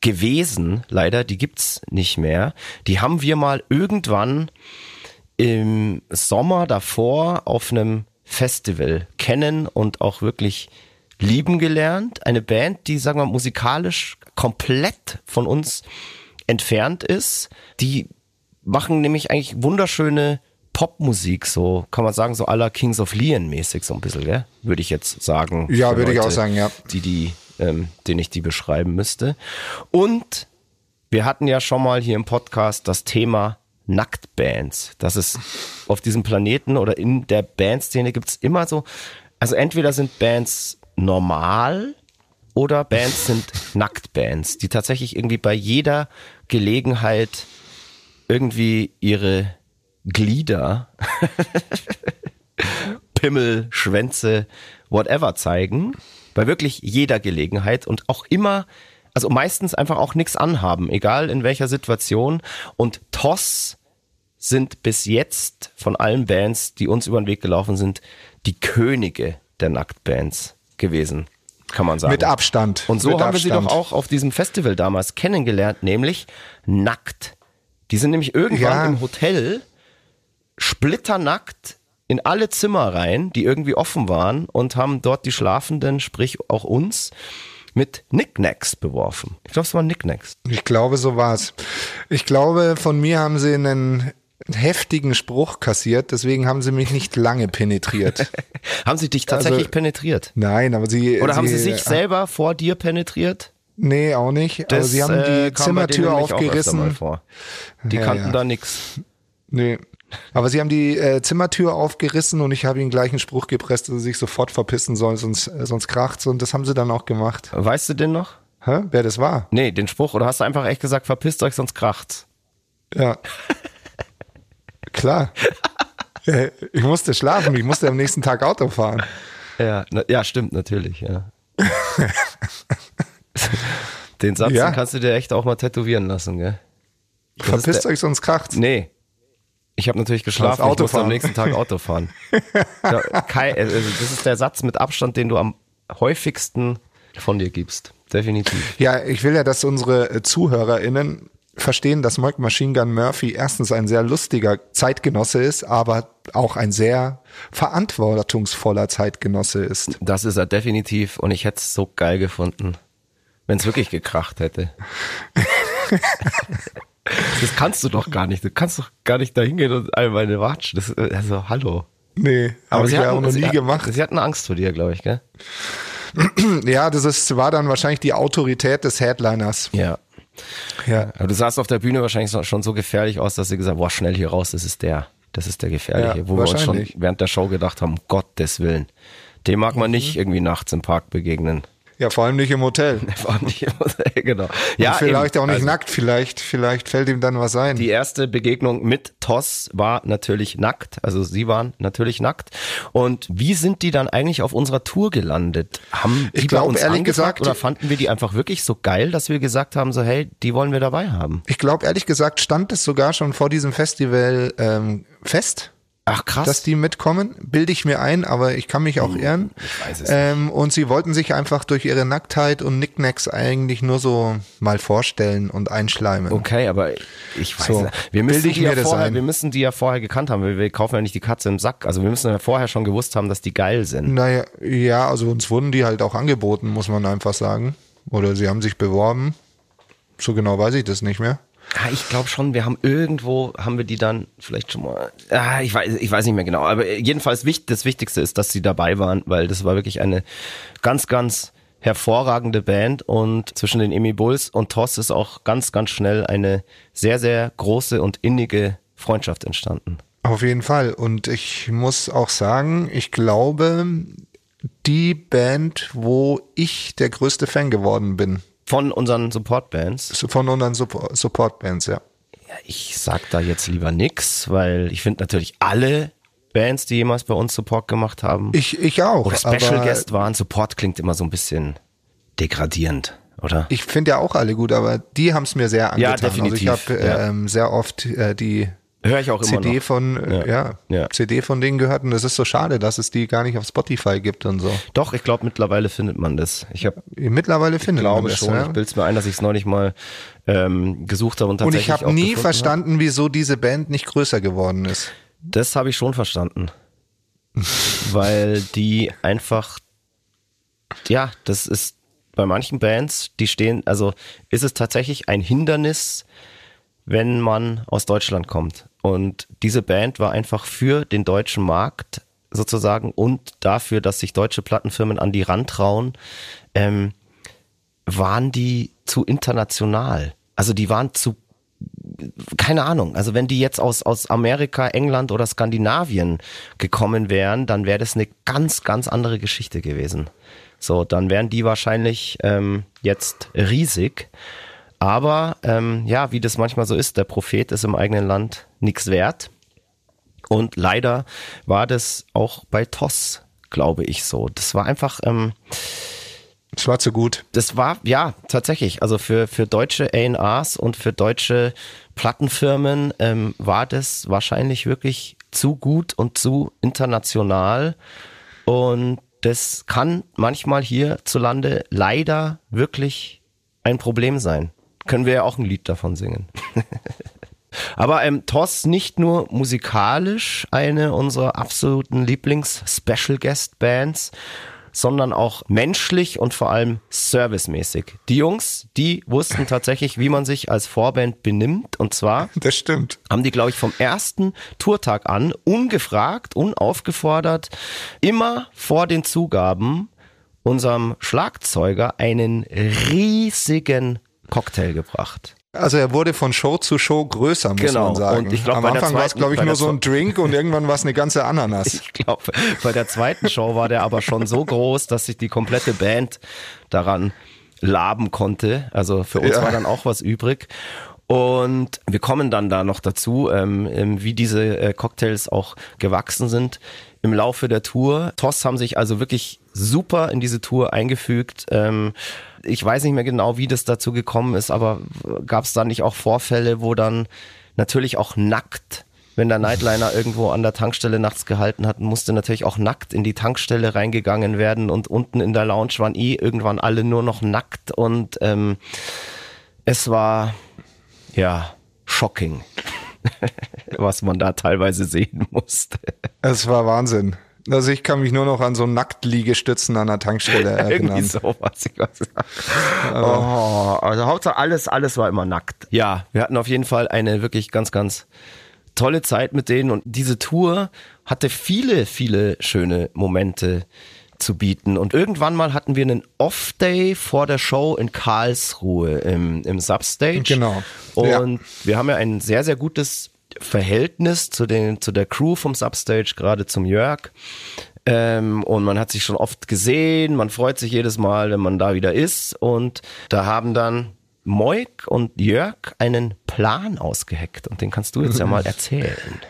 gewesen, leider, die gibt's nicht mehr. Die haben wir mal irgendwann im Sommer davor auf einem Festival kennen und auch wirklich lieben gelernt. Eine Band, die, sagen wir, musikalisch komplett von uns entfernt ist. Die machen nämlich eigentlich wunderschöne Popmusik, so kann man sagen, so aller Kings of Leon mäßig so ein bisschen, gell? würde ich jetzt sagen. Ja, würde ich auch sagen, ja. Die, die, ähm, den ich die beschreiben müsste. Und wir hatten ja schon mal hier im Podcast das Thema Nacktbands. Dass es auf diesem Planeten oder in der Bandszene gibt's immer so, also entweder sind Bands normal oder Bands sind Nacktbands, die tatsächlich irgendwie bei jeder Gelegenheit irgendwie ihre Glieder, Pimmel, Schwänze, whatever zeigen. Bei wirklich jeder Gelegenheit und auch immer, also meistens einfach auch nichts anhaben, egal in welcher Situation. Und TOS sind bis jetzt von allen Bands, die uns über den Weg gelaufen sind, die Könige der Nacktbands gewesen, kann man sagen. Mit Abstand. Und so Mit haben wir sie Abstand. doch auch auf diesem Festival damals kennengelernt, nämlich nackt. Die sind nämlich irgendwann Ja. im Hotel splitternackt in alle Zimmer rein, die irgendwie offen waren und haben dort die Schlafenden, sprich auch uns, mit Knickknacks beworfen. Ich glaube, es waren Knickknacks. Ich glaube, so war's. Ich glaube, von mir haben sie einen heftigen Spruch kassiert, deswegen haben sie mich nicht lange penetriert. Haben sie dich tatsächlich Also- penetriert? Nein, aber sie. Oder haben sie sie sich selber vor dir penetriert? Nee, auch nicht. aber sie haben äh, die denen Zimmertür aufgerissen. Die Ja, kannten ja. da nix. Nee. Aber sie haben die äh, Zimmertür aufgerissen und ich habe ihnen gleich einen Spruch gepresst, dass sie sich sofort verpissen sollen, sonst, äh, sonst kracht's. Und das haben sie dann auch gemacht. Weißt du den noch? Hä? Wer das war? Nee, den Spruch. Oder hast du einfach echt gesagt, verpisst euch, sonst kracht's? Ja. Klar. Ich musste schlafen, ich musste am nächsten Tag Auto fahren. Ja, na, ja, stimmt, natürlich, ja. Den Satz Ja. kannst du dir echt auch mal tätowieren lassen, gell? Das Verpisst euch, sonst kracht's. Nee. Ich habe natürlich geschlafen, ich Auto musste am fahren. nächsten Tag Auto fahren. Ja, Kai, also das ist der Satz mit Abstand, den du am häufigsten von dir gibst. Definitiv. Ja, ich will ja, dass unsere äh, ZuhörerInnen verstehen, dass Mike Machine Gun Murphy erstens ein sehr lustiger Zeitgenosse ist, aber auch ein sehr verantwortungsvoller Zeitgenosse ist. Das ist er definitiv und ich hätte es so geil gefunden, wenn es wirklich gekracht hätte. das kannst du doch gar nicht. Du kannst doch gar nicht da hingehen und einmal eine watschen. Das, also, hallo. Nee, habe ich ja auch noch nie sie, gemacht. Sie hatten Angst vor dir, glaube ich, gell? Ja, das ist, war dann wahrscheinlich die Autorität des Headliners. Ja. Ja. Aber du sahst auf der Bühne wahrscheinlich schon so gefährlich aus, dass sie gesagt boah, schnell hier raus, das ist der. Das ist der Gefährliche. Ja, Wo wir uns schon während der Show gedacht haben, Gottes Willen. Dem mag Mhm. man nicht irgendwie nachts im Park begegnen. Ja, vor allem nicht im Hotel. Vor allem nicht immer, genau. Ja, Und vielleicht eben. auch nicht Also, nackt, vielleicht, vielleicht fällt ihm dann was ein. Die erste Begegnung mit Toss war natürlich nackt. Also sie waren natürlich nackt. Und wie sind die dann eigentlich auf unserer Tour gelandet? Haben die Ich bei glaub, uns ehrlich gesagt- oder fanden wir die einfach wirklich so geil, dass wir gesagt haben, so hey, die wollen wir dabei haben? Ich glaube, ehrlich gesagt, stand es sogar schon vor diesem Festival ähm, fest, Ach krass. dass die mitkommen. Bilde ich mir ein, aber ich kann mich auch irren. weiß es ähm, und sie wollten sich einfach durch ihre Nacktheit und Nicknacks eigentlich nur so mal vorstellen und einschleimen. Okay, aber ich weiß So, nicht. Wir müssen, ich die ja vorher, wir müssen die ja vorher gekannt haben. Wir, wir kaufen ja nicht die Katze im Sack. Also wir müssen ja vorher schon gewusst haben, dass die geil sind. Naja, ja, also uns wurden die halt auch angeboten, muss man einfach sagen. Oder sie haben sich beworben. So genau weiß ich das nicht mehr. Ah, ich glaube schon, wir haben irgendwo, haben wir die dann vielleicht schon mal, ah, ich weiß, ich weiß nicht mehr genau, aber jedenfalls wichtig, das Wichtigste ist, dass sie dabei waren, weil das war wirklich eine ganz, ganz hervorragende Band und zwischen den Emi Bulls und Toss ist auch ganz, ganz schnell eine sehr, sehr große und innige Freundschaft entstanden. Auf jeden Fall. Und ich muss auch sagen, ich glaube, die Band, wo ich der größte Fan geworden bin. Von unseren Supportbands. Von unseren Support Supportbands, ja. Ja, ich sag da jetzt lieber nix, weil ich finde natürlich alle Bands, die jemals bei uns Support gemacht haben, Ich, ich auch. oder Special Guest waren, Support klingt immer so ein bisschen degradierend, oder? Ich finde ja auch alle gut, aber die haben es mir sehr Ja, angetan. definitiv, Also ich habe ja. ähm, sehr oft äh, die Höre ich auch immer CD noch. von äh, ja, Ja. Ja. CD von denen gehört und es ist so schade, dass es die gar nicht auf Spotify gibt und so. Doch, ich glaube mittlerweile findet man das. Ich habe Mittlerweile findet glaube man das, schon, ja. ich bilde mir ein, dass ich es neulich mal ähm, gesucht habe und Und tatsächlich ich habe nie verstanden, wieso diese Band nicht größer geworden ist. Hab. Das habe ich schon verstanden. Weil die einfach ja, das ist bei manchen Bands, die stehen, also ist es tatsächlich ein Hindernis, wenn man aus Deutschland kommt. Und diese Band war einfach für den deutschen Markt sozusagen und dafür, dass sich deutsche Plattenfirmen an die rantrauen, ähm, waren die zu international. Also die waren zu keine Ahnung, also wenn die jetzt aus, aus Amerika, England oder Skandinavien gekommen wären, dann wäre das eine ganz, ganz andere Geschichte gewesen. So, dann wären die wahrscheinlich ähm, jetzt riesig. Aber ähm, ja, wie das manchmal so ist, der Prophet ist im eigenen Land nichts wert. Und leider war das auch bei Toss, glaube ich, so. Das war einfach, ähm, Es war zu gut. das war, ja, tatsächlich. Also für, für deutsche A&Rs und für deutsche Plattenfirmen ähm, war das wahrscheinlich wirklich zu gut und zu international. Und das kann manchmal hierzulande leider wirklich ein Problem sein. Können wir ja auch ein Lied davon singen. Aber ähm, Toss nicht nur musikalisch eine unserer absoluten Lieblings-Special-Guest-Bands, sondern auch menschlich und vor allem servicemäßig. Die Jungs, die wussten tatsächlich, wie man sich als Vorband benimmt. Und zwar Das stimmt. haben die, glaube ich, vom ersten Tourtag an ungefragt, unaufgefordert, immer vor den Zugaben unserem Schlagzeuger einen riesigen Cocktail gebracht. Also er wurde von Show zu Show größer, muss Genau. man sagen. Und ich glaub, Am Anfang war es, glaube ich, nur so ein Drink und irgendwann war es eine ganze Ananas. Ich glaube, bei der zweiten Show war der aber schon so groß, dass sich die komplette Band daran laben konnte. Also für uns Ja. war dann auch was übrig. Und wir kommen dann da noch dazu, ähm, ähm, wie diese äh, Cocktails auch gewachsen sind im Laufe der Tour. Toss haben sich also wirklich super in diese Tour eingefügt. Ähm, ich weiß nicht mehr genau, wie das dazu gekommen ist, aber gab es da nicht auch Vorfälle, wo dann natürlich auch nackt wenn der Nightliner irgendwo an der Tankstelle nachts gehalten hat, musste natürlich auch nackt in die Tankstelle reingegangen werden und unten in der Lounge waren eh irgendwann alle nur noch nackt und ähm, es war ja, shocking, was man da teilweise sehen musste. Es war Wahnsinn. Also ich kann mich nur noch an so Nacktliegestützen an der Tankstelle erinnern. Irgendwie sowas. Ich weiß nicht. oh, also Hauptsache alles, alles war immer nackt. Ja, wir hatten auf jeden Fall eine wirklich ganz, ganz tolle Zeit mit denen und diese Tour hatte viele, viele schöne Momente zu bieten. Und irgendwann mal hatten wir einen Off-Day vor der Show in Karlsruhe im, im Substage. Genau. Und Ja. wir haben ja ein sehr, sehr gutes Verhältnis zu, den, zu der Crew vom Substage, gerade zum Jörg. Ähm, und man hat sich schon oft gesehen, man freut sich jedes Mal, wenn man da wieder ist. Und da haben dann Moik und Jörg einen Plan ausgeheckt. Und den kannst du jetzt ja mal erzählen.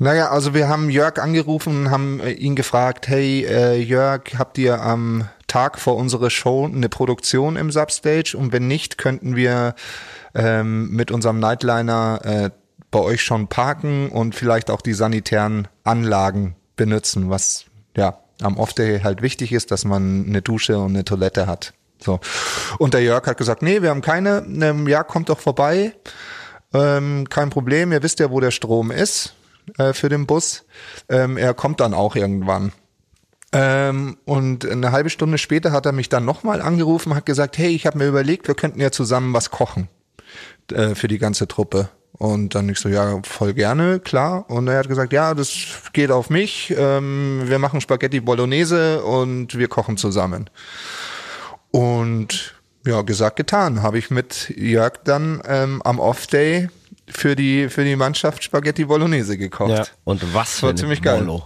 Naja, also wir haben Jörg angerufen und haben äh, ihn gefragt, hey äh, Jörg, habt ihr am Tag vor unserer Show eine Produktion im Substage? Und wenn nicht, könnten wir ähm, mit unserem Nightliner äh, bei euch schon parken und vielleicht auch die sanitären Anlagen benutzen, was ja am Off-Day halt wichtig ist, dass man eine Dusche und eine Toilette hat. So. Und der Jörg hat gesagt, nee, wir haben keine, ähm, ja, kommt doch vorbei. Ähm, kein Problem, ihr wisst ja, wo der Strom ist äh, für den Bus. Ähm, er kommt dann auch irgendwann. Ähm, und eine halbe Stunde später hat er mich dann nochmal angerufen, hat gesagt, hey, ich habe mir überlegt, wir könnten ja zusammen was kochen äh, für die ganze Truppe. Und dann ich so, ja, voll gerne, klar. Und er hat gesagt, ja, das geht auf mich. Ähm, wir machen Spaghetti Bolognese und wir kochen zusammen. Und ja, gesagt, getan. Habe ich mit Jörg dann ähm, am Off-Day für die, für die Mannschaft Spaghetti Bolognese gekocht. Ja. Und was für War eine ziemlich geil. Bolo.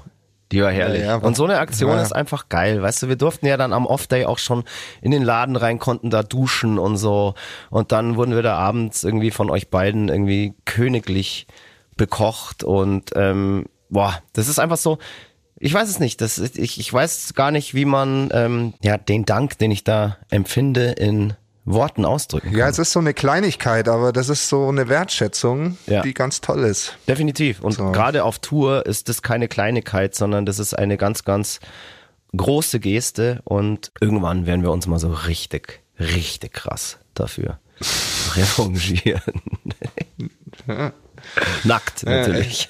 Die war herrlich. Ja, ja, und so eine Aktion ja, ist einfach geil. Weißt du, wir durften ja dann am Off-Day auch schon in den Laden rein, konnten da duschen und so. Und dann wurden wir da abends irgendwie von euch beiden irgendwie königlich bekocht. Und ähm, boah, das ist einfach so. Ich weiß es nicht. Das ich, ich weiß gar nicht, wie man ähm, ja den Dank, den ich da empfinde, in Worten ausdrücken kann. Ja, es ist so eine Kleinigkeit, aber das ist so eine Wertschätzung, Ja. die ganz toll ist. Definitiv. Und So. gerade auf Tour ist das keine Kleinigkeit, sondern das ist eine ganz, ganz große Geste. Und irgendwann werden wir uns mal so richtig, richtig krass dafür revanchieren. Nackt natürlich.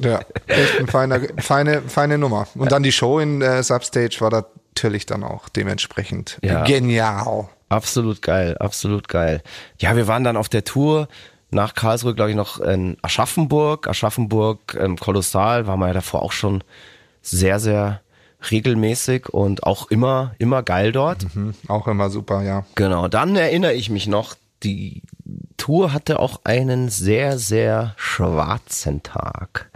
Ja, echt eine feine, feine, feine Nummer. Und dann die Show in äh, Substage war natürlich dann auch dementsprechend Ja. genial. Absolut geil, absolut geil. Ja, wir waren dann auf der Tour nach Karlsruhe, glaube ich, noch in Aschaffenburg. Aschaffenburg, ähm, kolossal, waren wir ja davor auch schon sehr, sehr regelmäßig und auch immer, immer geil dort. Hm, auch immer super, ja. Genau, dann erinnere ich mich noch, die Tour hatte auch einen sehr, sehr schwarzen Tag.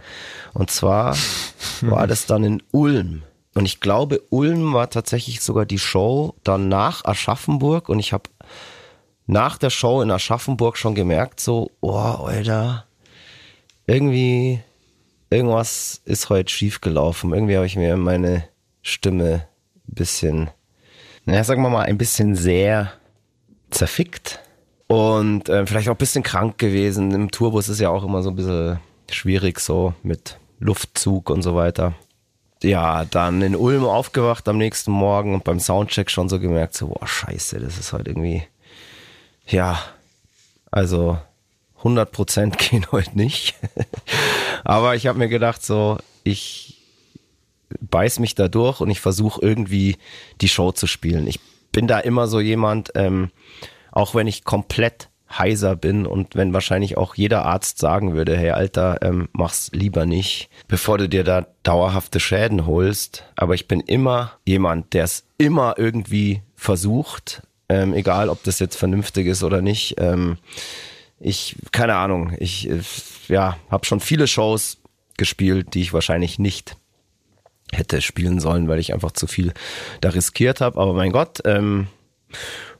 Und zwar war das dann in Ulm. Und ich glaube, Ulm war tatsächlich sogar die Show dann nach Aschaffenburg. Und ich habe nach der Show in Aschaffenburg schon gemerkt, so, oh, Alter, irgendwie, irgendwas ist heute schief gelaufen. Irgendwie habe ich mir meine Stimme ein bisschen, naja, sagen wir mal, ein bisschen sehr zerfickt. Und äh, vielleicht auch ein bisschen krank gewesen. Im Tourbus ist ja auch immer so ein bisschen schwierig so mit Luftzug und so weiter. Ja, dann in Ulm aufgewacht am nächsten Morgen und beim Soundcheck schon so gemerkt, so, boah, scheiße, das ist heute irgendwie, ja, also 100 Prozent gehen heute nicht. Aber ich habe mir gedacht, so, ich beiß mich da durch und ich versuche irgendwie die Show zu spielen. Ich bin da immer so jemand, ähm, auch wenn ich komplett heiser bin und wenn wahrscheinlich auch jeder Arzt sagen würde, hey Alter, ähm, mach's lieber nicht, bevor du dir da dauerhafte Schäden holst. Aber ich bin immer jemand, der es immer irgendwie versucht, ähm, egal ob das jetzt vernünftig ist oder nicht. Ähm, ich, keine Ahnung, ich äh, ja, habe schon viele Shows gespielt, die ich wahrscheinlich nicht hätte spielen sollen, weil ich einfach zu viel da riskiert habe. Aber mein Gott, ähm,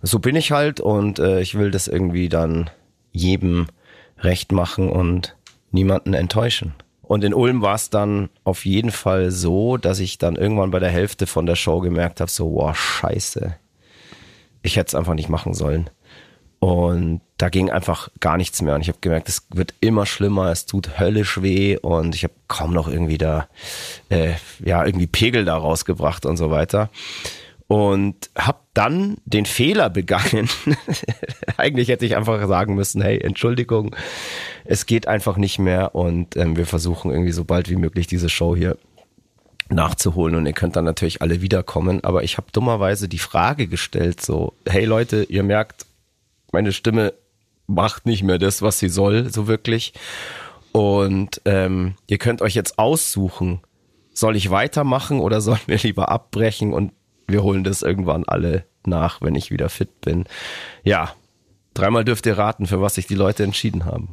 so bin ich halt und äh, ich will das irgendwie dann jedem recht machen und niemanden enttäuschen. Und in Ulm war es dann auf jeden Fall so, dass ich dann irgendwann bei der Hälfte von der Show gemerkt habe, so, wow, scheiße. Ich hätte es einfach nicht machen sollen. Und da ging einfach gar nichts mehr. Und ich habe gemerkt, es wird immer schlimmer, es tut höllisch weh und ich habe kaum noch irgendwie da, äh, ja, irgendwie Pegel da rausgebracht und so weiter. Und habe dann den Fehler begangen. Eigentlich hätte ich einfach sagen müssen, hey, Entschuldigung, es geht einfach nicht mehr und ähm, wir versuchen irgendwie so bald wie möglich diese Show hier nachzuholen und ihr könnt dann natürlich alle wiederkommen, aber ich habe dummerweise die Frage gestellt so, hey Leute, ihr merkt, meine Stimme macht nicht mehr das, was sie soll, so wirklich. Und ähm, ihr könnt euch jetzt aussuchen, soll ich weitermachen oder sollen wir lieber abbrechen? Und wir holen das irgendwann alle nach, wenn ich wieder fit bin. Ja, dreimal dürft ihr raten, für was sich die Leute entschieden haben.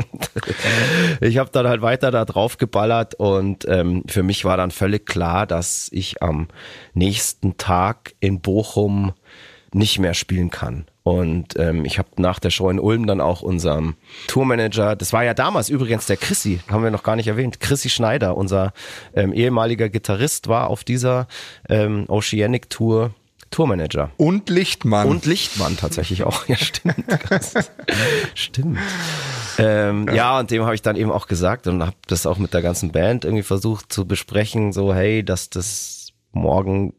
ich habe dann halt weiter da drauf geballert und ähm, für mich war dann völlig klar, dass ich am nächsten Tag in Bochum nicht mehr spielen kann. Und ähm, ich habe nach der Show in Ulm dann auch unserem Tourmanager, das war ja damals übrigens der Chrissy, haben wir noch gar nicht erwähnt, Chrissy Schneider, unser ähm, ehemaliger Gitarrist, war auf dieser ähm, Oceanic Tour Tourmanager. Und Lichtmann. Und Lichtmann tatsächlich auch. Ja, stimmt. stimmt. Ähm, ja. ja. und dem habe ich dann eben auch gesagt und habe das auch mit der ganzen Band irgendwie versucht zu besprechen, so hey, dass das morgen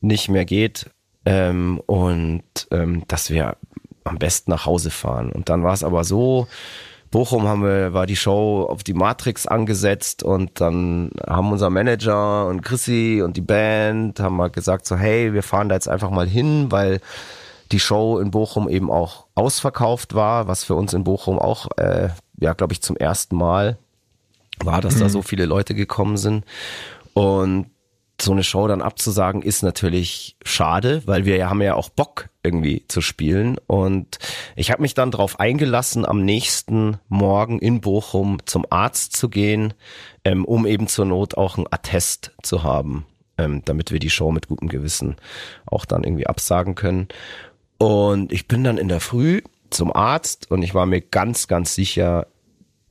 nicht mehr geht, ähm, und ähm, dass wir am besten nach Hause fahren. Und dann war es aber so, Bochum haben wir, war die Show auf die Matrix angesetzt und dann haben unser Manager und Chrissy und die Band haben mal gesagt so, hey, wir fahren da jetzt einfach mal hin, weil die Show in Bochum eben auch ausverkauft war, was für uns in Bochum auch, äh, ja, glaube ich, zum ersten Mal war, dass mhm. da so viele Leute gekommen sind. Und so eine Show dann abzusagen, ist natürlich schade, weil wir haben ja auch Bock irgendwie zu spielen. Und ich habe mich dann darauf eingelassen, am nächsten Morgen in Bochum zum Arzt zu gehen, ähm, um eben zur Not auch ein Attest zu haben, ähm, damit wir die Show mit gutem Gewissen auch dann irgendwie absagen können. Und ich bin dann in der Früh zum Arzt und ich war mir ganz, ganz sicher,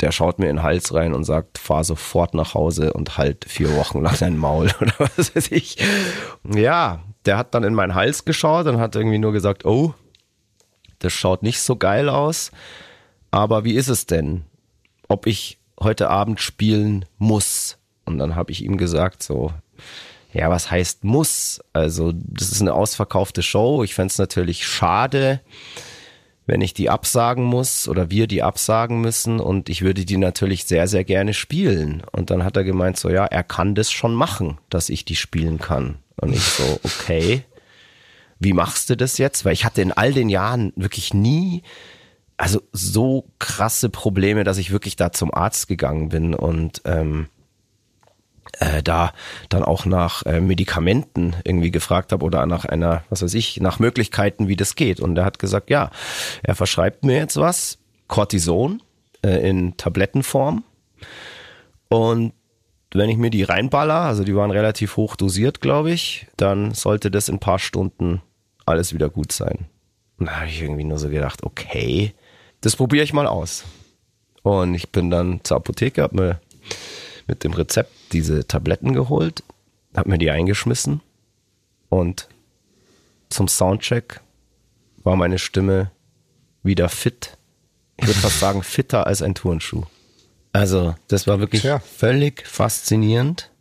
der schaut mir in den Hals rein und sagt, fahr sofort nach Hause und halt vier Wochen lang dein Maul oder was weiß ich. Ja, der hat dann in meinen Hals geschaut und hat irgendwie nur gesagt, oh, das schaut nicht so geil aus. Aber wie ist es denn, ob ich heute Abend spielen muss? Und dann habe ich ihm gesagt, so, ja, was heißt muss? Also, das ist eine ausverkaufte Show. Ich fände es natürlich schade, wenn ich die absagen muss oder wir die absagen müssen und ich würde die natürlich sehr, sehr gerne spielen. Und dann hat er gemeint, so ja, er kann das schon machen, dass ich die spielen kann. Und ich so, okay, wie machst du das jetzt? Weil ich hatte in all den Jahren wirklich nie, also so krasse Probleme, dass ich wirklich da zum Arzt gegangen bin und ähm, äh, da dann auch nach äh, Medikamenten irgendwie gefragt habe oder nach einer, was weiß ich, nach Möglichkeiten, wie das geht. Und er hat gesagt, ja, er verschreibt mir jetzt was, Cortison äh, in Tablettenform. Und wenn ich mir die reinballer, also die waren relativ hoch dosiert, glaube ich, dann sollte das in ein paar Stunden alles wieder gut sein. Und da habe ich irgendwie nur so gedacht, okay, das probiere ich mal aus. Und ich bin dann zur Apotheke, habe mir mit dem Rezept diese Tabletten geholt, habe mir die eingeschmissen und zum Soundcheck war meine Stimme wieder fit. Ich würde fast sagen, fitter als ein Turnschuh. Also, das war wirklich Tja. völlig faszinierend,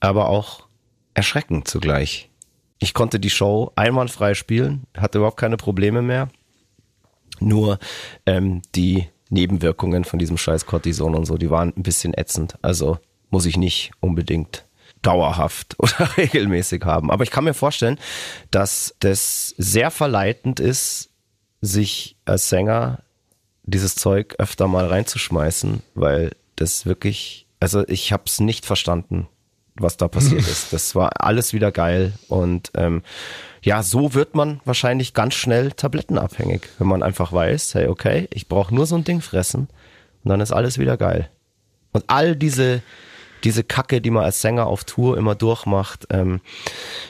aber auch erschreckend zugleich. Ich konnte die Show einwandfrei spielen, hatte überhaupt keine Probleme mehr. Nur ähm, die Nebenwirkungen von diesem scheiß Cortison und so, die waren ein bisschen ätzend. Also muss ich nicht unbedingt dauerhaft oder regelmäßig haben. Aber ich kann mir vorstellen, dass das sehr verleitend ist, sich als Sänger dieses Zeug öfter mal reinzuschmeißen, weil das wirklich, also ich habe es nicht verstanden, was da passiert ist. Das war alles wieder geil und ähm, ja, so wird man wahrscheinlich ganz schnell tablettenabhängig, wenn man einfach weiß, hey, okay, ich brauche nur so ein Ding fressen und dann ist alles wieder geil. Und all diese, diese Kacke, die man als Sänger auf Tour immer durchmacht, ähm,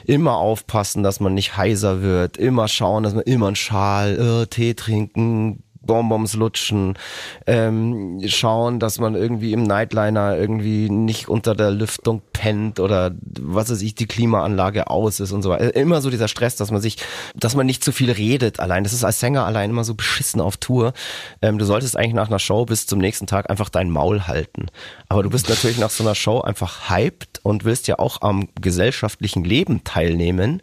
immer aufpassen, dass man nicht heiser wird, immer schauen, dass man immer einen Schal, äh, Tee trinken, Bonbons lutschen, ähm, schauen, dass man irgendwie im Nightliner irgendwie nicht unter der Lüftung pennt oder was weiß ich, die Klimaanlage aus ist und so weiter. Immer so dieser Stress, dass man sich, dass man nicht zu viel redet allein. Das ist als Sänger allein immer so beschissen auf Tour. Ähm, du solltest eigentlich nach einer Show bis zum nächsten Tag einfach dein Maul halten. Aber du bist natürlich nach so einer Show einfach hyped und willst ja auch am gesellschaftlichen Leben teilnehmen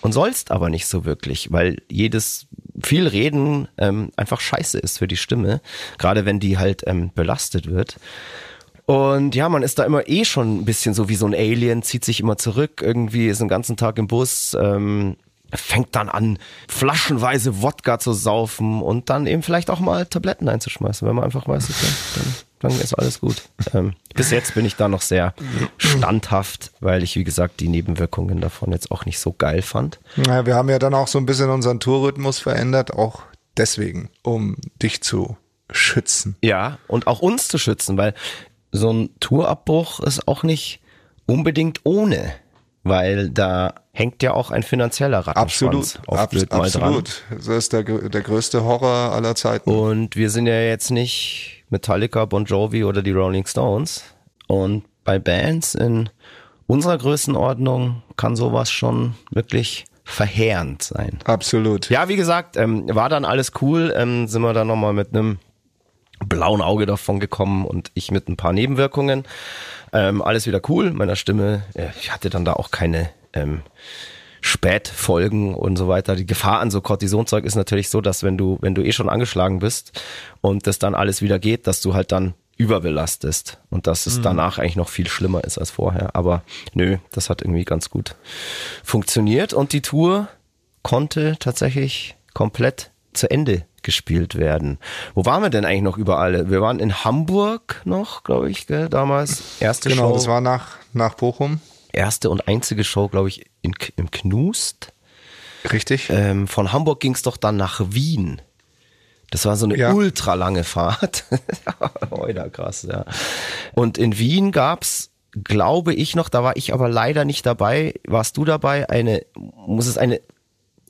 und sollst aber nicht so wirklich, weil jedes viel Reden ähm, einfach scheiße ist für die Stimme, gerade wenn die halt ähm, belastet wird. Und ja, man ist da immer eh schon ein bisschen so wie so ein Alien, zieht sich immer zurück, irgendwie ist den ganzen Tag im Bus, ähm, fängt dann an, flaschenweise Wodka zu saufen und dann eben vielleicht auch mal Tabletten einzuschmeißen, wenn man einfach weiß, okay, dann, dann ist alles gut. Ähm, bis jetzt bin ich da noch sehr standhaft, weil ich, wie gesagt, die Nebenwirkungen davon jetzt auch nicht so geil fand. Ja, wir haben ja dann auch so ein bisschen unseren Tourrhythmus verändert, auch deswegen, um dich zu schützen. Ja, und auch uns zu schützen, weil so ein Tourabbruch ist auch nicht unbedingt ohne weil da hängt ja auch ein finanzieller Rattenschwanz absolut, auf blöd mal absolut. Dran. Das ist der, der größte Horror aller Zeiten. Und wir sind ja jetzt nicht Metallica, Bon Jovi oder die Rolling Stones. Und bei Bands in unserer Größenordnung kann sowas schon wirklich verheerend sein. Absolut. Ja, wie gesagt, ähm, war dann alles cool. Ähm, sind wir dann nochmal mit einem blauen Auge davon gekommen und ich mit ein paar Nebenwirkungen. Ähm, alles wieder cool. Meiner Stimme, äh, ich hatte dann da auch keine ähm, Spätfolgen und so weiter. Die Gefahr an so Cortisonzeug ist natürlich so, dass wenn du, wenn du eh schon angeschlagen bist und das dann alles wieder geht, dass du halt dann überbelastest und dass es mhm. danach eigentlich noch viel schlimmer ist als vorher. Aber nö, das hat irgendwie ganz gut funktioniert und die Tour konnte tatsächlich komplett zu Ende gespielt werden. Wo waren wir denn eigentlich noch überall? Wir waren in Hamburg noch, glaube ich, gell, damals. Erste genau, Show. Genau, das war nach, nach Bochum. Erste und einzige Show, glaube ich, in, im Knust. Richtig. Ähm, von Hamburg ging es doch dann nach Wien. Das war so eine ja. ultra lange Fahrt. Oida, krass, ja. Und in Wien gab's, glaube ich noch, da war ich aber leider nicht dabei. Warst du dabei? Eine, muss es eine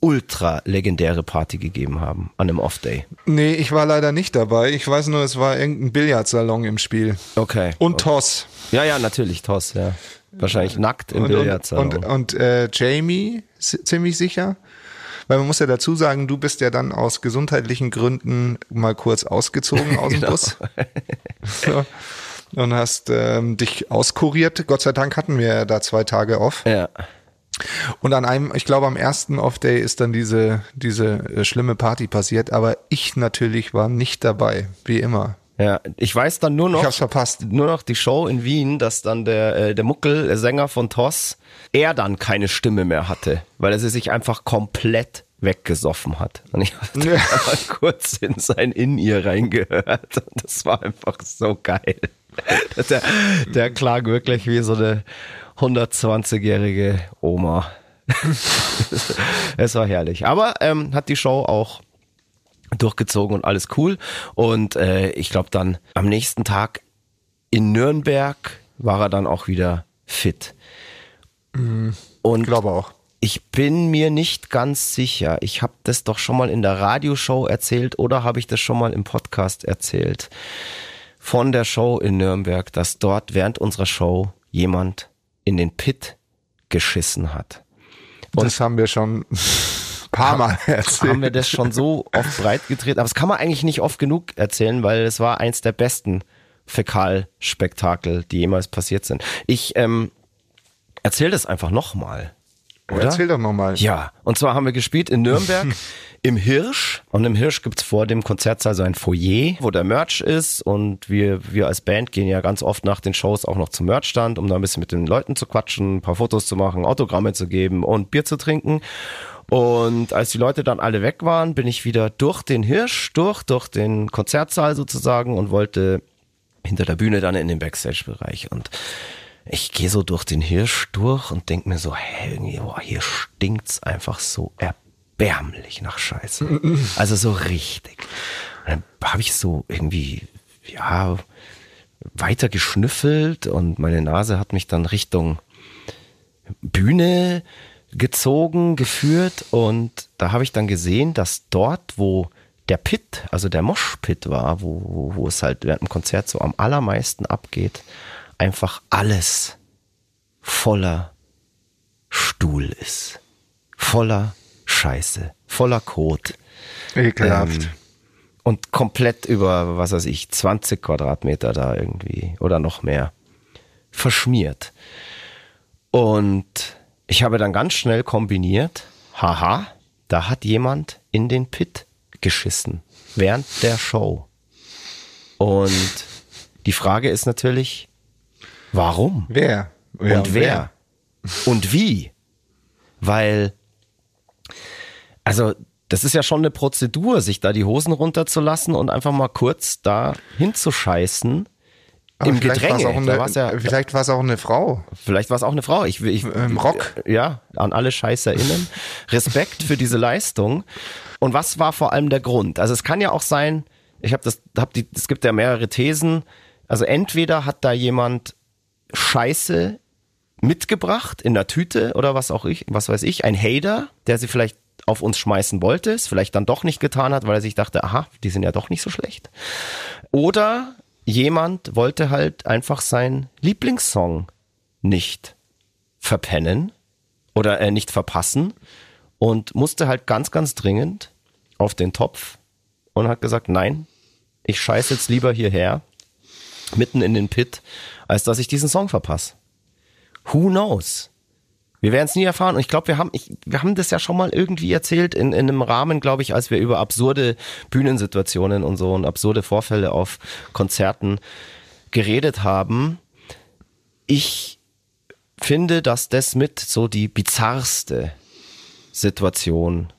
ultra legendäre Party gegeben haben an einem Off-Day. Nee, ich war leider nicht dabei. Ich weiß nur, es war irgendein Billardsalon im Spiel. Okay. Und okay. Toss. Ja, ja, natürlich Toss, ja. Wahrscheinlich nackt im und, Billardsalon. Und, und, und äh, Jamie, ziemlich sicher. Weil man muss ja dazu sagen, du bist ja dann aus gesundheitlichen Gründen mal kurz ausgezogen aus dem genau. Bus. So. Und hast ähm, dich auskuriert. Gott sei Dank hatten wir da zwei Tage off. Ja. Und an einem, ich glaube, am ersten Off-Day ist dann diese, diese äh, schlimme Party passiert, aber ich natürlich war nicht dabei, wie immer. Ja, ich weiß dann nur noch, ich hab's verpasst. nur noch die Show in Wien, dass dann der, äh, der Muckel, der Sänger von Toss, er dann keine Stimme mehr hatte, weil er sie sich einfach komplett weggesoffen hat. Und ich habe ja. mal kurz in sein In-Ear reingehört und das war einfach so geil. Der, der klang wirklich wie so eine 120-jährige Oma. es war herrlich. Aber ähm, hat die Show auch durchgezogen und alles cool. Und äh, ich glaube dann am nächsten Tag in Nürnberg war er dann auch wieder fit. Mhm, und glaube auch. Ich bin mir nicht ganz sicher. Ich habe das doch schon mal in der Radioshow erzählt oder habe ich das schon mal im Podcast erzählt von der Show in Nürnberg, dass dort während unserer Show jemand in den Pit geschissen hat. Und das haben wir schon paar Mal erzählt. Haben wir das schon so oft breit getreten. Aber das kann man eigentlich nicht oft genug erzählen, weil es war eins der besten Fäkalspektakel, die jemals passiert sind. Ich ähm, erzähle das einfach nochmal. Oder? Erzähl doch nochmal. Ja, und zwar haben wir gespielt in Nürnberg im Hirsch. Und im Hirsch gibt's vor dem Konzertsaal so ein Foyer, wo der Merch ist. Und wir, wir als Band gehen ja ganz oft nach den Shows auch noch zum Merchstand, um da ein bisschen mit den Leuten zu quatschen, ein paar Fotos zu machen, Autogramme zu geben und Bier zu trinken. Und als die Leute dann alle weg waren, bin ich wieder durch den Hirsch, durch, durch den Konzertsaal sozusagen und wollte hinter der Bühne dann in den Backstage-Bereich. Und ich gehe so durch den Hirsch durch und denk mir so, hey, boah, hier stinkt's einfach so erbärmlich erbärmlich nach Scheiße. Also so richtig. Und dann habe ich so irgendwie, ja, weiter geschnüffelt und meine Nase hat mich dann Richtung Bühne gezogen, geführt und da habe ich dann gesehen, dass dort, wo der Pit, also der Moshpit war, wo, wo, wo es halt während dem Konzert so am allermeisten abgeht, einfach alles voller Stuhl ist. Voller Scheiße, voller Kot. Ekelhaft. Ähm, und komplett über, was weiß ich, 20 Quadratmeter da irgendwie oder noch mehr verschmiert. Und ich habe dann ganz schnell kombiniert, haha, da hat jemand in den Pit geschissen während der Show. Und die Frage ist natürlich, warum? Wer? Ja, und wer? Und wie? Weil, also, das ist ja schon eine Prozedur, sich da die Hosen runterzulassen und einfach mal kurz da hinzuscheißen. Aber Im vielleicht Gedränge. war's eine, war's ja, vielleicht war es auch eine Frau. Vielleicht war es auch eine Frau. Ich, ich, Im Rock. Ja, an alle ScheißerInnen. Respekt für diese Leistung. Und was war vor allem der Grund? Also es kann ja auch sein, ich habe das, hab die, es gibt ja mehrere Thesen. Also entweder hat da jemand Scheiße mitgebracht in der Tüte oder was auch ich, was weiß ich, ein Hater, der sie vielleicht auf uns schmeißen wollte, es vielleicht dann doch nicht getan hat, weil er sich dachte, aha, die sind ja doch nicht so schlecht. Oder jemand wollte halt einfach seinen Lieblingssong nicht verpennen oder äh, nicht verpassen und musste halt ganz, ganz dringend auf den Topf und hat gesagt, nein, ich scheiße jetzt lieber hierher, mitten in den Pit, als dass ich diesen Song verpasse. Who knows? Wir werden es nie erfahren. Und ich glaube, wir haben, ich, wir haben das ja schon mal irgendwie erzählt in, in einem Rahmen, glaube ich, als wir über absurde Bühnensituationen und so und absurde Vorfälle auf Konzerten geredet haben. Ich finde, dass das mit so die bizarrste Situation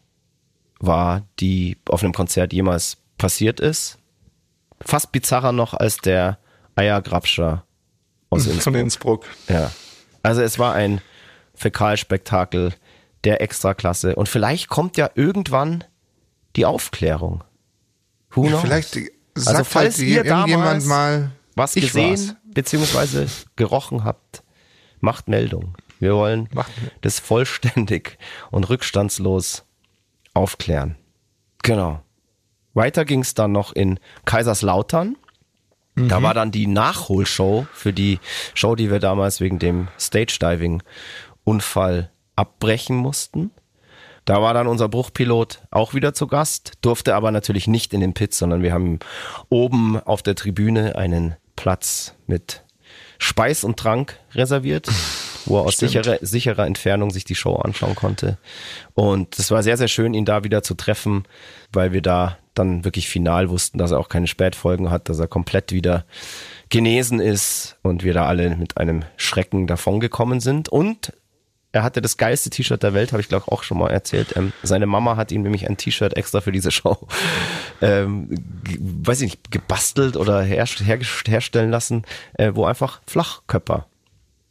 war, die auf einem Konzert jemals passiert ist. Fast bizarrer noch als der Eiergrabscher aus Von Innsbruck. Innsbruck. Ja. Also es war ein Fäkalspektakel der Extraklasse. Und vielleicht kommt ja irgendwann die Aufklärung. Who knows? Vielleicht sagt Also falls halt ihr irgendjemand damals mal was gesehen beziehungsweise gerochen habt, macht Meldung. Wir wollen Macht- das vollständig und rückstandslos aufklären. Genau. Weiter ging es dann noch in Kaiserslautern. Da Mhm. war dann die Nachholshow für die Show, die wir damals wegen dem Stage-Diving-Unfall abbrechen mussten. Da war dann unser Bruchpilot auch wieder zu Gast, durfte aber natürlich nicht in den Pit, sondern wir haben oben auf der Tribüne einen Platz mit Speis und Trank reserviert, wo er aus sicherer, sicherer Entfernung sich die Show anschauen konnte. Und es war sehr, sehr schön, ihn da wieder zu treffen, weil wir da dann wirklich final wussten, dass er auch keine Spätfolgen hat, dass er komplett wieder genesen ist und wir da alle mit einem Schrecken davongekommen sind. Und er hatte das geilste T-Shirt der Welt, habe ich glaube auch schon mal erzählt. Ähm, seine Mama hat ihm nämlich ein T-Shirt extra für diese Show, ähm, weiß ich nicht, gebastelt oder her, her, herstellen lassen, äh, wo einfach Flachköpper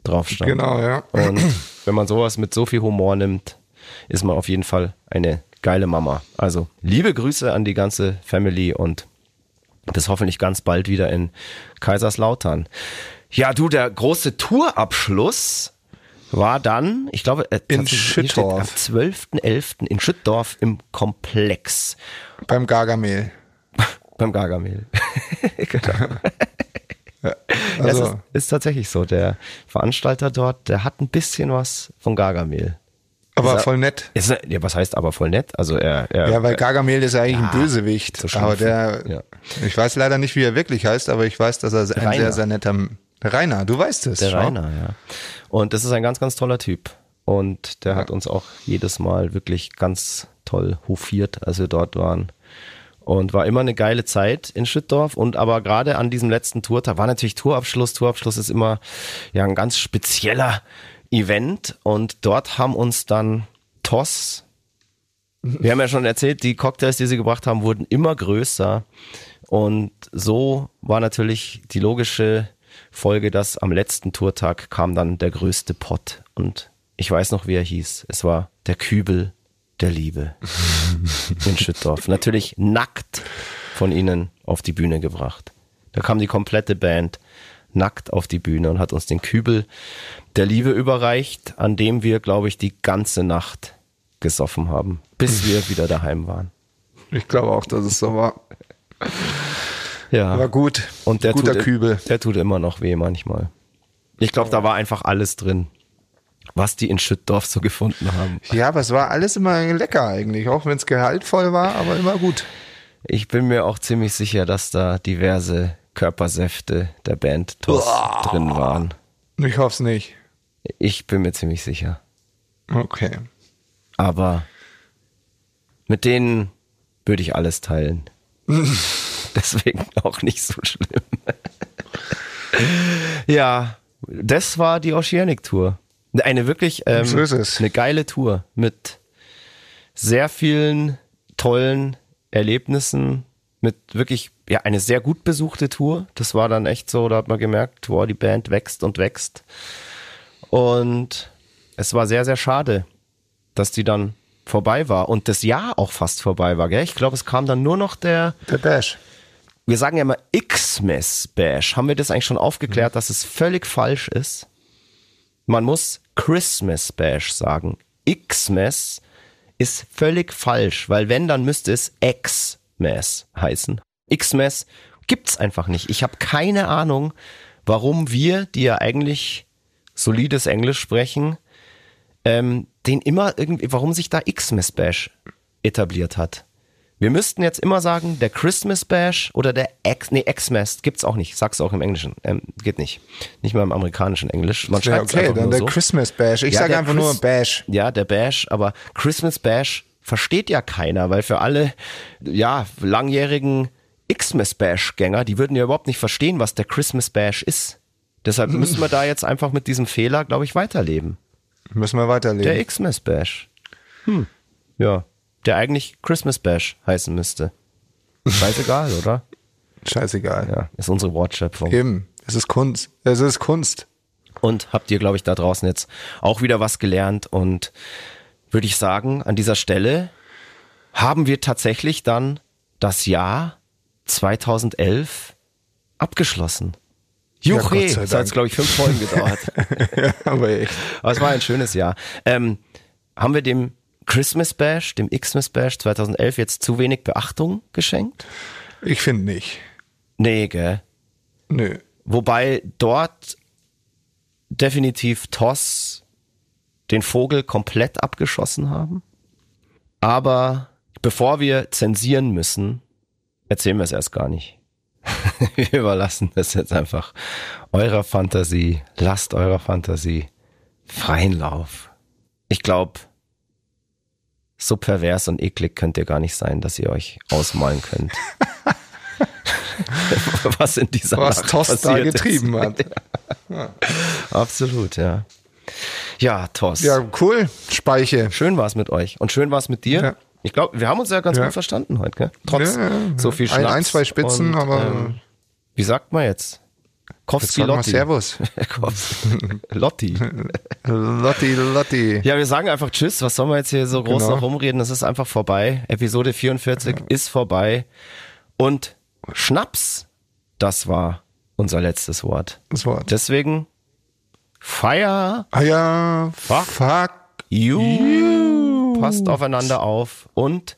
drauf stand. Genau, ja. Und wenn man sowas mit so viel Humor nimmt, ist man auf jeden Fall eine geile Mama. Also liebe Grüße an die ganze Family und bis hoffentlich ganz bald wieder in Kaiserslautern. Ja, du, der große Tourabschluss war dann, ich glaube, äh, In hier steht Schüttorf. am 12.11. in Schüttdorf im Komplex Beim Gargamel. beim Gargamel. genau. Ja, Also, ist, ist tatsächlich so. Der Veranstalter dort, der hat ein bisschen was von Gargamel. aber er- voll nett. Ist, ja, was heißt aber voll nett? Also er, er Ja, weil Gargamel ist ja eigentlich ein Bösewicht. so aber der, Ja. ich weiß leider nicht, wie er wirklich heißt, aber ich weiß, dass er ein Rainer. sehr, sehr netter Rainer, du weißt es. Der schau. Rainer, ja. Und das ist ein ganz, ganz toller Typ. Und der hat uns auch jedes Mal wirklich ganz toll hofiert, als wir dort waren. Und war immer eine geile Zeit in Schüttdorf. Und aber gerade an diesem letzten Tourtag war natürlich Tourabschluss. Tourabschluss ist immer ja ein ganz spezieller Event. Und dort haben uns dann Toss, wir haben ja schon erzählt, die Cocktails, die sie gebracht haben, wurden immer größer. Und so war natürlich die logische Folge, dass am letzten Tourtag kam dann der größte Pott. Und ich weiß noch, wie er hieß. Es war der Kübel der Liebe in Schüttdorf. Natürlich nackt von ihnen auf die Bühne gebracht. Da kam die komplette Band nackt auf die Bühne und hat uns den Kübel der Liebe überreicht, an dem wir, glaube ich, die ganze Nacht gesoffen haben, bis wir wieder daheim waren. Ich glaube auch, dass es so war. Ja. War gut. Und der Guter tut, Kübel. Der tut immer noch weh manchmal. Ich glaube, da war einfach alles drin, was die in Schüttdorf so gefunden haben. Ja, aber es war alles immer lecker eigentlich, auch wenn es gehaltvoll war, aber immer gut. Ich bin mir auch ziemlich sicher, dass da diverse Körpersäfte der Band Toss drin waren. Ich hoffe es nicht. Ich bin mir ziemlich sicher. Okay. Aber mit denen würde ich alles teilen. Deswegen auch nicht so schlimm. ja, das war die Oceanic Tour. Eine wirklich ähm, So eine geile Tour mit sehr vielen tollen Erlebnissen, mit wirklich ja eine sehr gut besuchte Tour. Das war dann echt so, da hat man gemerkt, wow, die Band wächst und wächst. Und es war sehr sehr schade, dass die dann vorbei war und das Jahr auch fast vorbei war. Gell? Ich glaube, es kam dann nur noch der Der Bash. Wir sagen ja immer Xmas Bash. Haben wir das eigentlich schon aufgeklärt, dass es völlig falsch ist? Man muss Christmas Bash sagen. Xmas ist völlig falsch, weil wenn, dann müsste es Xmas heißen. Xmas gibt's einfach nicht. Ich habe keine Ahnung, warum wir, die ja eigentlich solides Englisch sprechen, ähm, den immer irgendwie, warum sich da Xmas Bash etabliert hat. Wir müssten jetzt immer sagen, der Christmas Bash oder der X, nee, Xmas gibt's auch nicht. Sag's auch im Englischen. Ähm, geht nicht. Nicht mal im amerikanischen Englisch. Man Ja, okay, dann nur der so. Christmas Bash. Ich Ja, sage einfach nur Chris- Bash. Ja, der Bash, aber Christmas Bash versteht ja keiner, weil für alle, ja, langjährigen Xmas Bash Gänger, die würden ja überhaupt nicht verstehen, was der Christmas Bash ist. Deshalb müssen wir da jetzt einfach mit diesem Fehler, glaube ich, weiterleben. Müssen wir weiterleben. Der Xmas Bash. Hm. Ja. Der eigentlich Christmas Bash heißen müsste. Scheißegal, oder? Scheißegal. Ja, ist unsere Wortschöpfung. Eben. Es ist Kunst. Es ist Kunst. Und habt ihr, glaube ich, da draußen jetzt auch wieder was gelernt und würde ich sagen, an dieser Stelle haben wir tatsächlich dann das Jahr 2011 abgeschlossen. Ja, Juche, sei das hat glaube ich, fünf Folgen gedauert. Aber echt. Aber es war ein schönes Jahr. Ähm, haben wir dem Christmas Bash, dem Xmas Bash 2011 jetzt zu wenig Beachtung geschenkt? Ich finde nicht. Nee, gell? Nö. Wobei dort definitiv Toss den Vogel komplett abgeschossen haben. Aber bevor wir zensieren müssen, erzählen wir es erst gar nicht. wir überlassen das jetzt einfach eurer Fantasie. Lasst eurer Fantasie freien Lauf. Ich glaube, so pervers und eklig könnt ihr gar nicht sein, dass ihr euch ausmalen könnt. Was in dieser Was Nacht Toss da passiert ist. getrieben hat. Absolut, ja. Ja, Toss. Ja, cool. Speiche. Schön war es mit euch. Und schön war es mit dir. Ja. Ich glaube, wir haben uns ja ganz Ja. gut verstanden heute, gell? Trotz so viel Ein- Schnaps. ein, zwei Spitzen, und, aber- Ähm, wie sagt man jetzt? Kowski Lotti. Servus. Lotti. Lotti, Lotti. Ja, wir sagen einfach Tschüss. Was soll man jetzt hier so groß Genau. noch rumreden? Es ist einfach vorbei. Episode 44 ist vorbei. Und Schnaps, das war unser letztes Wort. Das Wort. Deswegen Fire Ah ja, Fuck. fuck. you. Passt aufeinander auf und